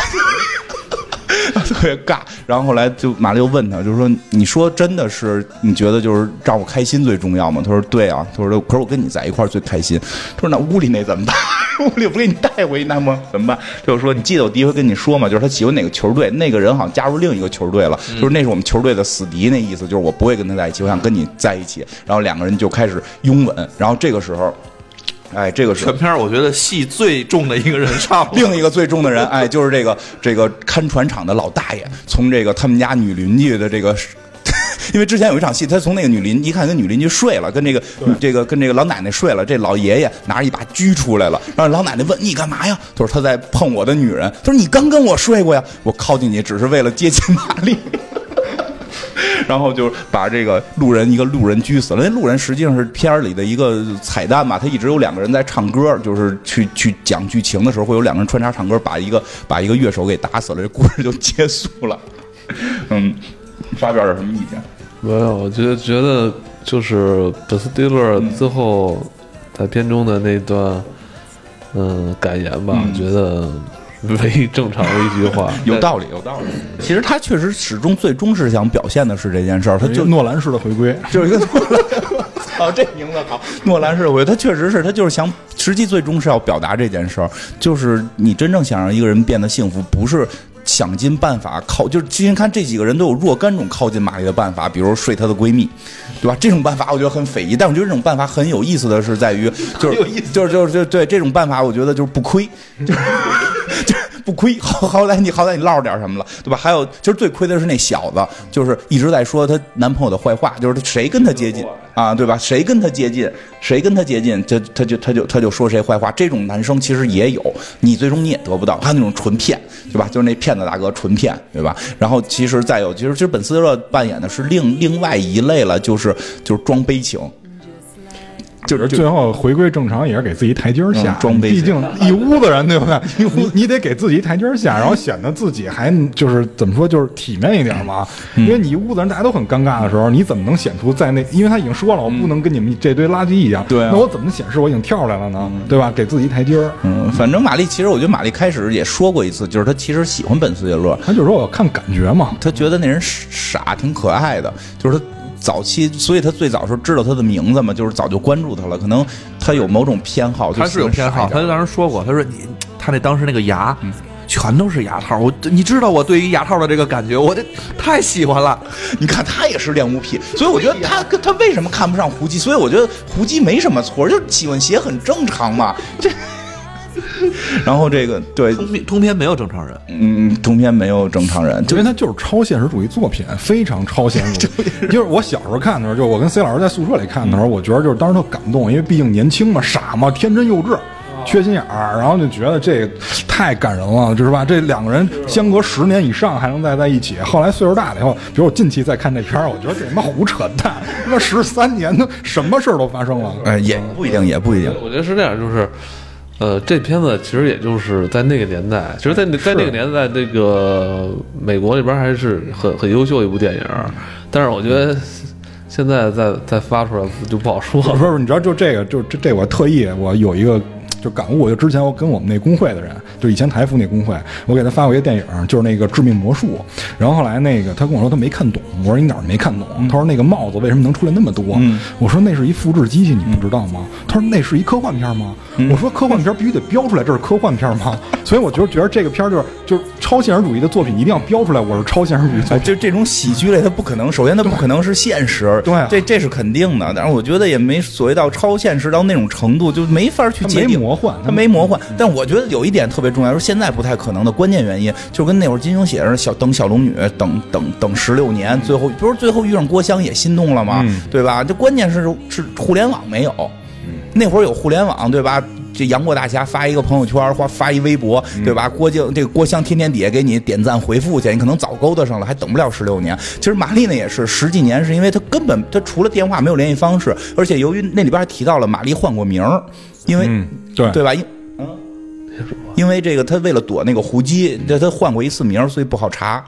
特别尬，然后后来就马丽又问他，就是说，你说真的是你觉得就是让我开心最重要吗？他说对啊，他说可是我跟你在一块儿最开心。他说那屋里那怎么办？(laughs) 屋里不给你带回去那么怎么办？就是说你记得我第一回跟你说嘛，就是他喜欢哪个球队，那个人好像加入另一个球队了，就是那是我们球队的死敌，那意思就是我不会跟他在一起，我想跟你在一起。然后两个人就开始拥吻，然后这个时候，哎，这个是全片儿我觉得戏最重的一个人上了，(laughs) 另一个最重的人，哎，就是这个这个看船厂的老大爷，从这个他们家女邻居的这个 (laughs) 因为之前有一场戏，他从那个女邻一看跟女邻居睡了，跟这个这个跟这个老奶奶睡了，这老爷爷拿着一把狙出来了，然后老奶奶问你干嘛呀？他说他在碰我的女人。他说你刚跟我睡过呀，我靠近你只是为了接近玛丽。然后就把这个路人一个路人狙死了。那路人实际上是片儿里的一个彩蛋嘛，他一直有两个人在唱歌，就是去去讲剧情的时候会有两个人穿插唱歌，把一个把一个乐手给打死了，这故事就结束了。(laughs) 嗯，发表点什么意见？没有，我觉得觉得就是本斯蒂勒最后在片中的那段嗯感言吧，嗯觉得 (laughs) 唯一正常的一句话，(laughs) 有道理，有道理。其实他确实始终最终是想表现的是这件事儿，他就就诺兰式的回归，(laughs) 就是一个诺兰，操，这名字好，诺兰式的回，他确实是他就是想，实际最终是要表达这件事儿，就是你真正想让一个人变得幸福，不是。想尽办法靠，就是其实看这几个人都有若干种靠近玛丽的办法，比如睡她的闺蜜，对吧？这种办法我觉得很匪夷，但我觉得这种办法很有意思的是在于，就是就是就是就对这种办法，我觉得就是不亏，就是不亏，好好歹你好歹你落着点什么了，对吧？还有其实最亏的是那小子，就是一直在说她男朋友的坏话，就是谁跟她接近啊，对吧？谁跟她接近，谁跟她接近，就他就他就他就说谁坏话。这种男生其实也有，你最终你也得不到，他那种纯骗，对吧？就是那骗子大哥纯骗，对吧？然后其实再有，其实其实本斯勒扮演的是另另外一类了，就是就是装悲情。就是最后回归正常也是给自己台阶儿下嗯，装备毕竟 (laughs) 一屋子人对不对？(laughs) 你你得给自己台阶儿下，(laughs) 然后显得自己还就是怎么说，就是体面一点嘛。嗯因为你一屋子人大家都很尴尬的时候，你怎么能显出在那？因为他已经说了，我不能跟你们这堆垃圾一样。对啊那我怎么显示我已经跳出来了呢？对吧？给自己一台阶儿。嗯，反正玛丽其实我觉得玛丽开始也说过一次，就是她其实喜欢本斯杰勒，她就说我看感觉嘛，她觉得那人傻，挺可爱的，就是她。早期，所以他最早时候知道他的名字嘛，就是早就关注他了。可能他有某种偏好，他是有偏好，他就就当时说过，他说你他那当时那个牙。全都是牙套，我你知道我对于牙套的这个感觉，我这太喜欢了。你看他也是恋物癖，所以我觉得他他为什么看不上胡姬？所以我觉得胡姬没什么错，就是喜欢鞋很正常嘛。这，然后这个对，通篇通篇没有正常人，嗯，通篇没有正常人，因为它就是超现实主义作品，非常超现实主义。(laughs) 就是我小时候看的时候，就我跟 C 老师在宿舍里看的时候，我觉得就是当时特感动，因为毕竟年轻嘛，傻嘛，天真幼稚。缺心眼儿，然后就觉得这个太感人了，就是吧？这两个人相隔十年以上还能再在一起。后来岁数大了以后，比如我近期再看这片儿，我觉得这他妈胡扯淡，他妈十三年都什么事儿都发生了。哎，也不一定，也不一定。我觉得是这样，就是，呃，这片子其实也就是在那个年代，其实在那在那个年代，这个美国那边还是很很优秀的一部电影，但是我觉得现在再再发出来就不好说了。不是，你知道，就这个，就这这，我特意我有一个就感悟，就之前我跟我们那工会的人，就以前台服那工会，我给他发过一个电影，就是那个《致命魔术》，然后后来那个他跟我说他没看懂，我说你哪儿没看懂？他说那个帽子为什么能出来那么多？我说那是一复制机器，你不知道吗？他说那是一科幻片吗？我说科幻片必须得标出来这是科幻片吗？(laughs) 所以我就觉得这个片儿就是就是超现实主义的作品，一定要标出来我是超现实主义作哎，品。就这种喜剧类，它不可能，首先它不可能是现实，对啊这这是肯定的。但是我觉得也没所谓到超现实到那种程度，就没法去解没界定。魔幻他没魔幻。但我觉得有一点特别重要，说现在不太可能的关键原因，就跟那会儿金庸写着小等小龙女等等等十六年，最后不是最后遇上郭襄也心动了吗？对吧？这关键是是互联网没有，那会儿有互联网，对吧？这杨过大侠发一个朋友圈，或发一微博，对吧？郭靖这个郭襄天天底下给你点赞回复去，你可能早勾搭上了，还等不了十六年。其实玛丽呢也是十几年，是因为她根本她除了电话没有联系方式，而且由于那里边还提到了玛丽换过名儿，因为、嗯，对。对吧？因嗯，因为这个他为了躲那个胡姬，这他换过一次名，所以不好查。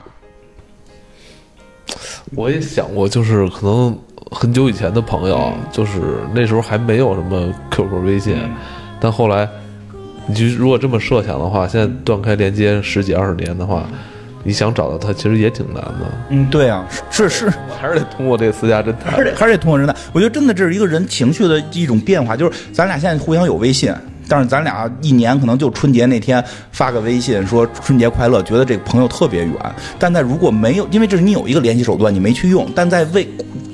我也想过，就是可能很久以前的朋友，就是那时候还没有什么 QQ、微信，但后来，你就如果这么设想的话，现在断开连接十几二十年的话，你想找到他其实也挺难的，嗯，对啊，是是，还是得通过这个私家侦探还。是得还是得通过侦探。我觉得真的这是一个人情绪的一种变化，就是咱俩现在互相有微信，但是咱俩一年可能就春节那天发个微信说春节快乐，觉得这个朋友特别远。但在如果没有，因为这是你有一个联系手段，你没去用，但在未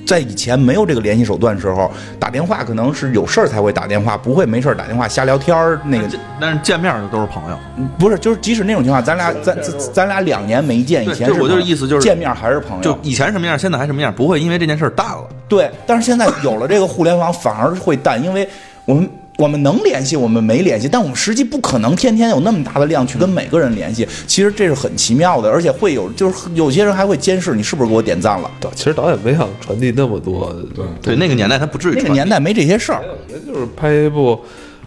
在以前没有这个联系手段的时候，打电话可能是有事儿才会打电话，不会没事儿打电话瞎聊天儿。那个但是见面的都是朋友，不是，就是即使那种情况，咱俩咱咱咱俩两年没见，以前是我就是意思就是见面还是朋友，就以前什么样，现在还什么样，不会因为这件事儿淡了。对，但是现在有了这个互联网，反而会淡，因为我们我们能联系，我们没联系，但我们实际不可能天天有那么大的量去跟每个人联系。其实这是很奇妙的，而且会有，就是有些人还会监视你是不是给我点赞了。对其实导演没想传递那么多，对，对，那个年代他不至于那个年代没这些事儿，也就是拍一部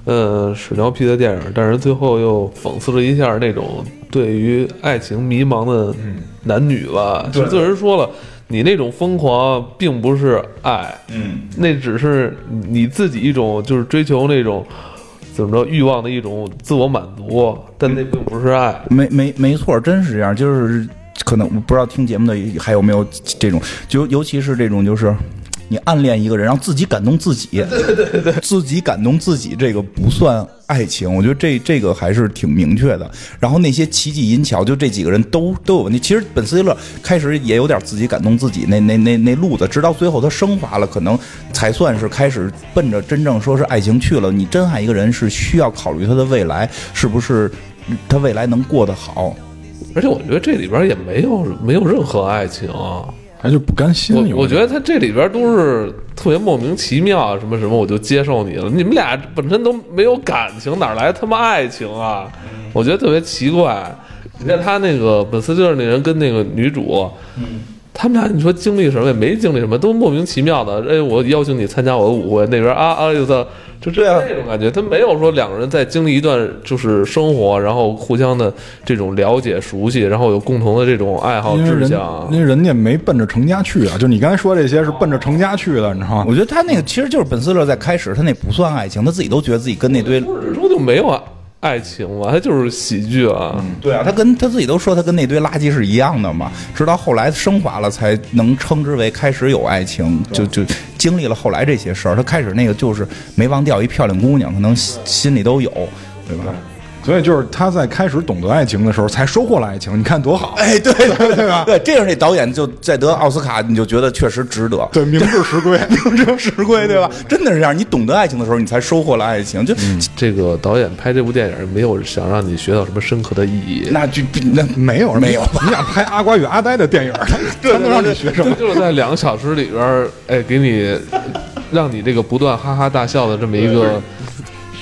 呃屎尿屁的电影，但是最后又讽刺了一下那种对于爱情迷茫的男女吧。制作人说了，你那种疯狂并不是爱，嗯，那只是你自己一种就是追求那种怎么着欲望的一种自我满足，但那并不是爱。没没没错，真是这样，就是可能我不知道听节目的还有没有这种，就尤其是这种就是。你暗恋一个人，让自己感动自己，(laughs) 对对对，自己感动自己，这个不算爱情。我觉得这这个还是挺明确的。然后那些奇技淫巧，就这几个人都都有问题。其实本斯蒂勒开始也有点自己感动自己那那那那路子，直到最后他升华了，可能才算是开始奔着真正说是爱情去了。你真爱一个人是需要考虑他的未来是不是他未来能过得好。而且我觉得这里边也没有没有任何爱情。还就不甘心。我我觉得他这里边都是特别莫名其妙，什么什么我就接受你了。你们俩本身都没有感情，哪来他妈爱情啊？我觉得特别奇怪。你看他那个本斯就是那人跟那个女主，他们俩你说经历什么也没经历什么，都莫名其妙的。哎，我邀请你参加我的舞会，那边啊啊就操，就这样那种感觉。他没有说两个人在经历一段就是生活，然后互相的这种了解、熟悉，然后有共同的这种爱好志向。因为人家没奔着成家去啊，就你刚才说这些是奔着成家去的，你知道吗？我觉得他那个其实就是本斯勒在开始，他那不算爱情，他自己都觉得自己跟那堆不是说就没有爱情嘛，它就是喜剧啊。对啊，他跟他自己都说他跟那堆垃圾是一样的嘛。直到后来升华了，才能称之为开始有爱情，就就经历了后来这些事儿。他开始那个就是没忘掉一漂亮姑娘，可能心心里都有，对吧？所以就是他在开始懂得爱情的时候，才收获了爱情。你看多好，哎，对对对吧？(laughs) 对，这样这导演就在得奥斯卡，你就觉得确实值得。对，名至实归。(laughs) 名至实归，对吧？真的是这样，你懂得爱情的时候，你才收获了爱情。就、这个导演拍这部电影没有想让你学到什么深刻的意义，那就那没有没有你想拍阿瓜与阿呆的电影，(laughs) 他能让你学什么？就是在两个小时里边儿，哎，给你让你这个不断哈哈大笑的这么一个。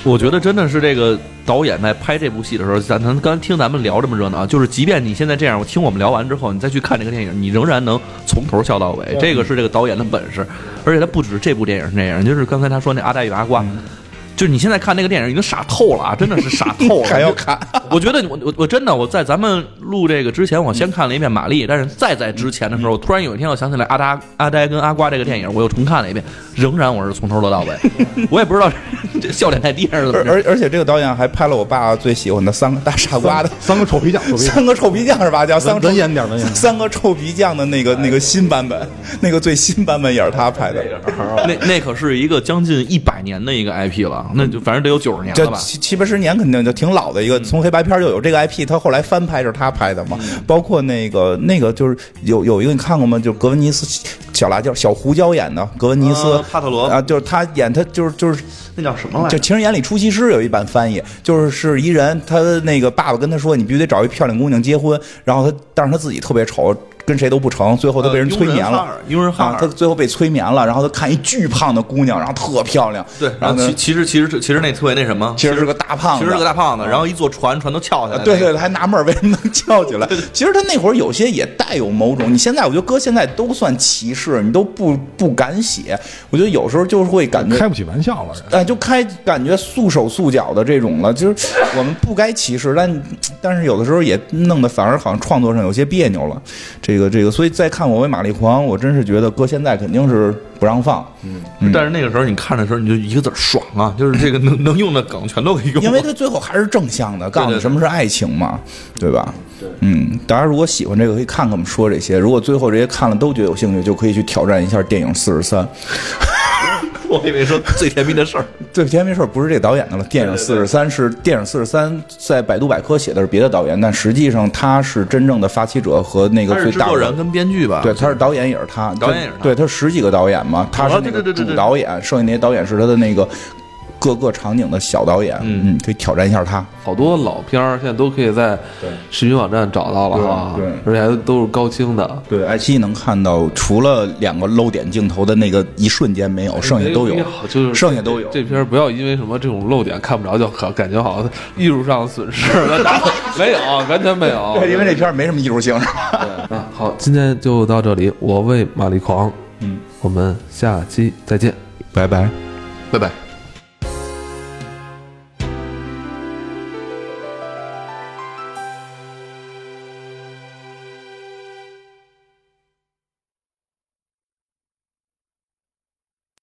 我觉得真的是这个导演在拍这部戏的时候，咱咱刚听咱们聊这么热闹，就是即便你现在这样，我听我们聊完之后，你再去看这个电影，你仍然能从头笑到尾，这个是这个导演的本事。而且他不止这部电影是这样，就是刚才他说那阿呆与阿瓜。就是你现在看那个电影已经傻透了啊，真的是傻透了。(laughs) 还要看？我觉得我我我真的我在咱们录这个之前，我先看了一遍《玛丽》，但是再在之前的时候，突然有一天我想起来阿达阿呆跟阿瓜这个电影，我又重看了一遍，仍然我是从头乐到尾。(laughs) 我也不知道这笑点太低还是怎么着。而而而且这个导演还拍了我爸最喜欢的三个大傻瓜的三个臭皮匠，三个臭皮匠是吧？叫三个臭文言点文言三个臭皮匠的那个那个新版本，那个最新版本也是他拍的。那那可是一个将近一百年的一个 IP 了，那就反正得有九十年这了吧。七七八十年肯定就挺老的一个，从黑白片就有这个 IP，他后来翻拍是他拍的嘛。包括那个那个就是有有一个你看过吗？就格温尼斯小辣椒小胡椒演的格温尼斯啊帕特罗啊，就是他演他就是就是那叫什么来着？就《情人眼里出西施》有一版翻译，就是是一人，他那个爸爸跟他说，你必须得找一漂亮姑娘结婚，然后他，但是他自己特别丑，跟谁都不成，最后他被人催眠了。佣人哈尔，啊他最后被催眠了，然后他看一巨胖的姑娘，然后特漂亮，对，然后呢其其实其实其实那特别那什么，其实是个大胖子，其实是个大胖子，然后一坐船，船都翘起来。对对，，还纳闷儿为什么能翘起来。其实他那会儿有些也带有某种，你现在我觉得搁现在都算歧视，你都不不敢写。我觉得有时候就是会感觉开不起玩笑了。哎，就开感觉束手束脚的这种了，就是我们不该歧视，但但是有的时候也弄得反而好像创作上有些别扭了。这个这个，所以再看《我为玛丽狂》，我真是觉得搁现在肯定是不让放，嗯但是那个时候你看的时候，你就一个字儿爽啊，就是这个能能用的梗全都给用。因为它最后还是正向的，告诉你什么是爱情嘛，对吧？对，嗯，大家如果喜欢这个，可以看看我们说这些。如果最后这些看了都觉得有兴趣，就可以去挑战一下电影四十三。(laughs) 我以为说最甜蜜的事儿。(laughs) 最甜蜜事儿不是这个导演的了，电影四十三是电影四十三，在百度百科写的是别的导演，但实际上他是真正的发起者和那个最大的制作人跟编剧吧？对，他是导演也是他，导演也是他对，他十几个导演嘛，他是那个主导演，剩下那些导演是他的那个各个场景的小导演，嗯嗯，可以挑战一下他。好多老片儿现在都可以在视频网站找到了哈，而且还都是高清的，对，爱奇艺能看到，除了两个露点镜头的那个一瞬间没有，剩下都有剩下都有。这片儿不要因为什么这种漏点看不着就好，感觉好像艺术上的损失，没有，完全没有。(laughs) 对，因为这片儿没什么艺术性，是吧？啊，好，今天就到这里，我为玛丽狂，嗯，我们下期再见。拜拜。拜拜。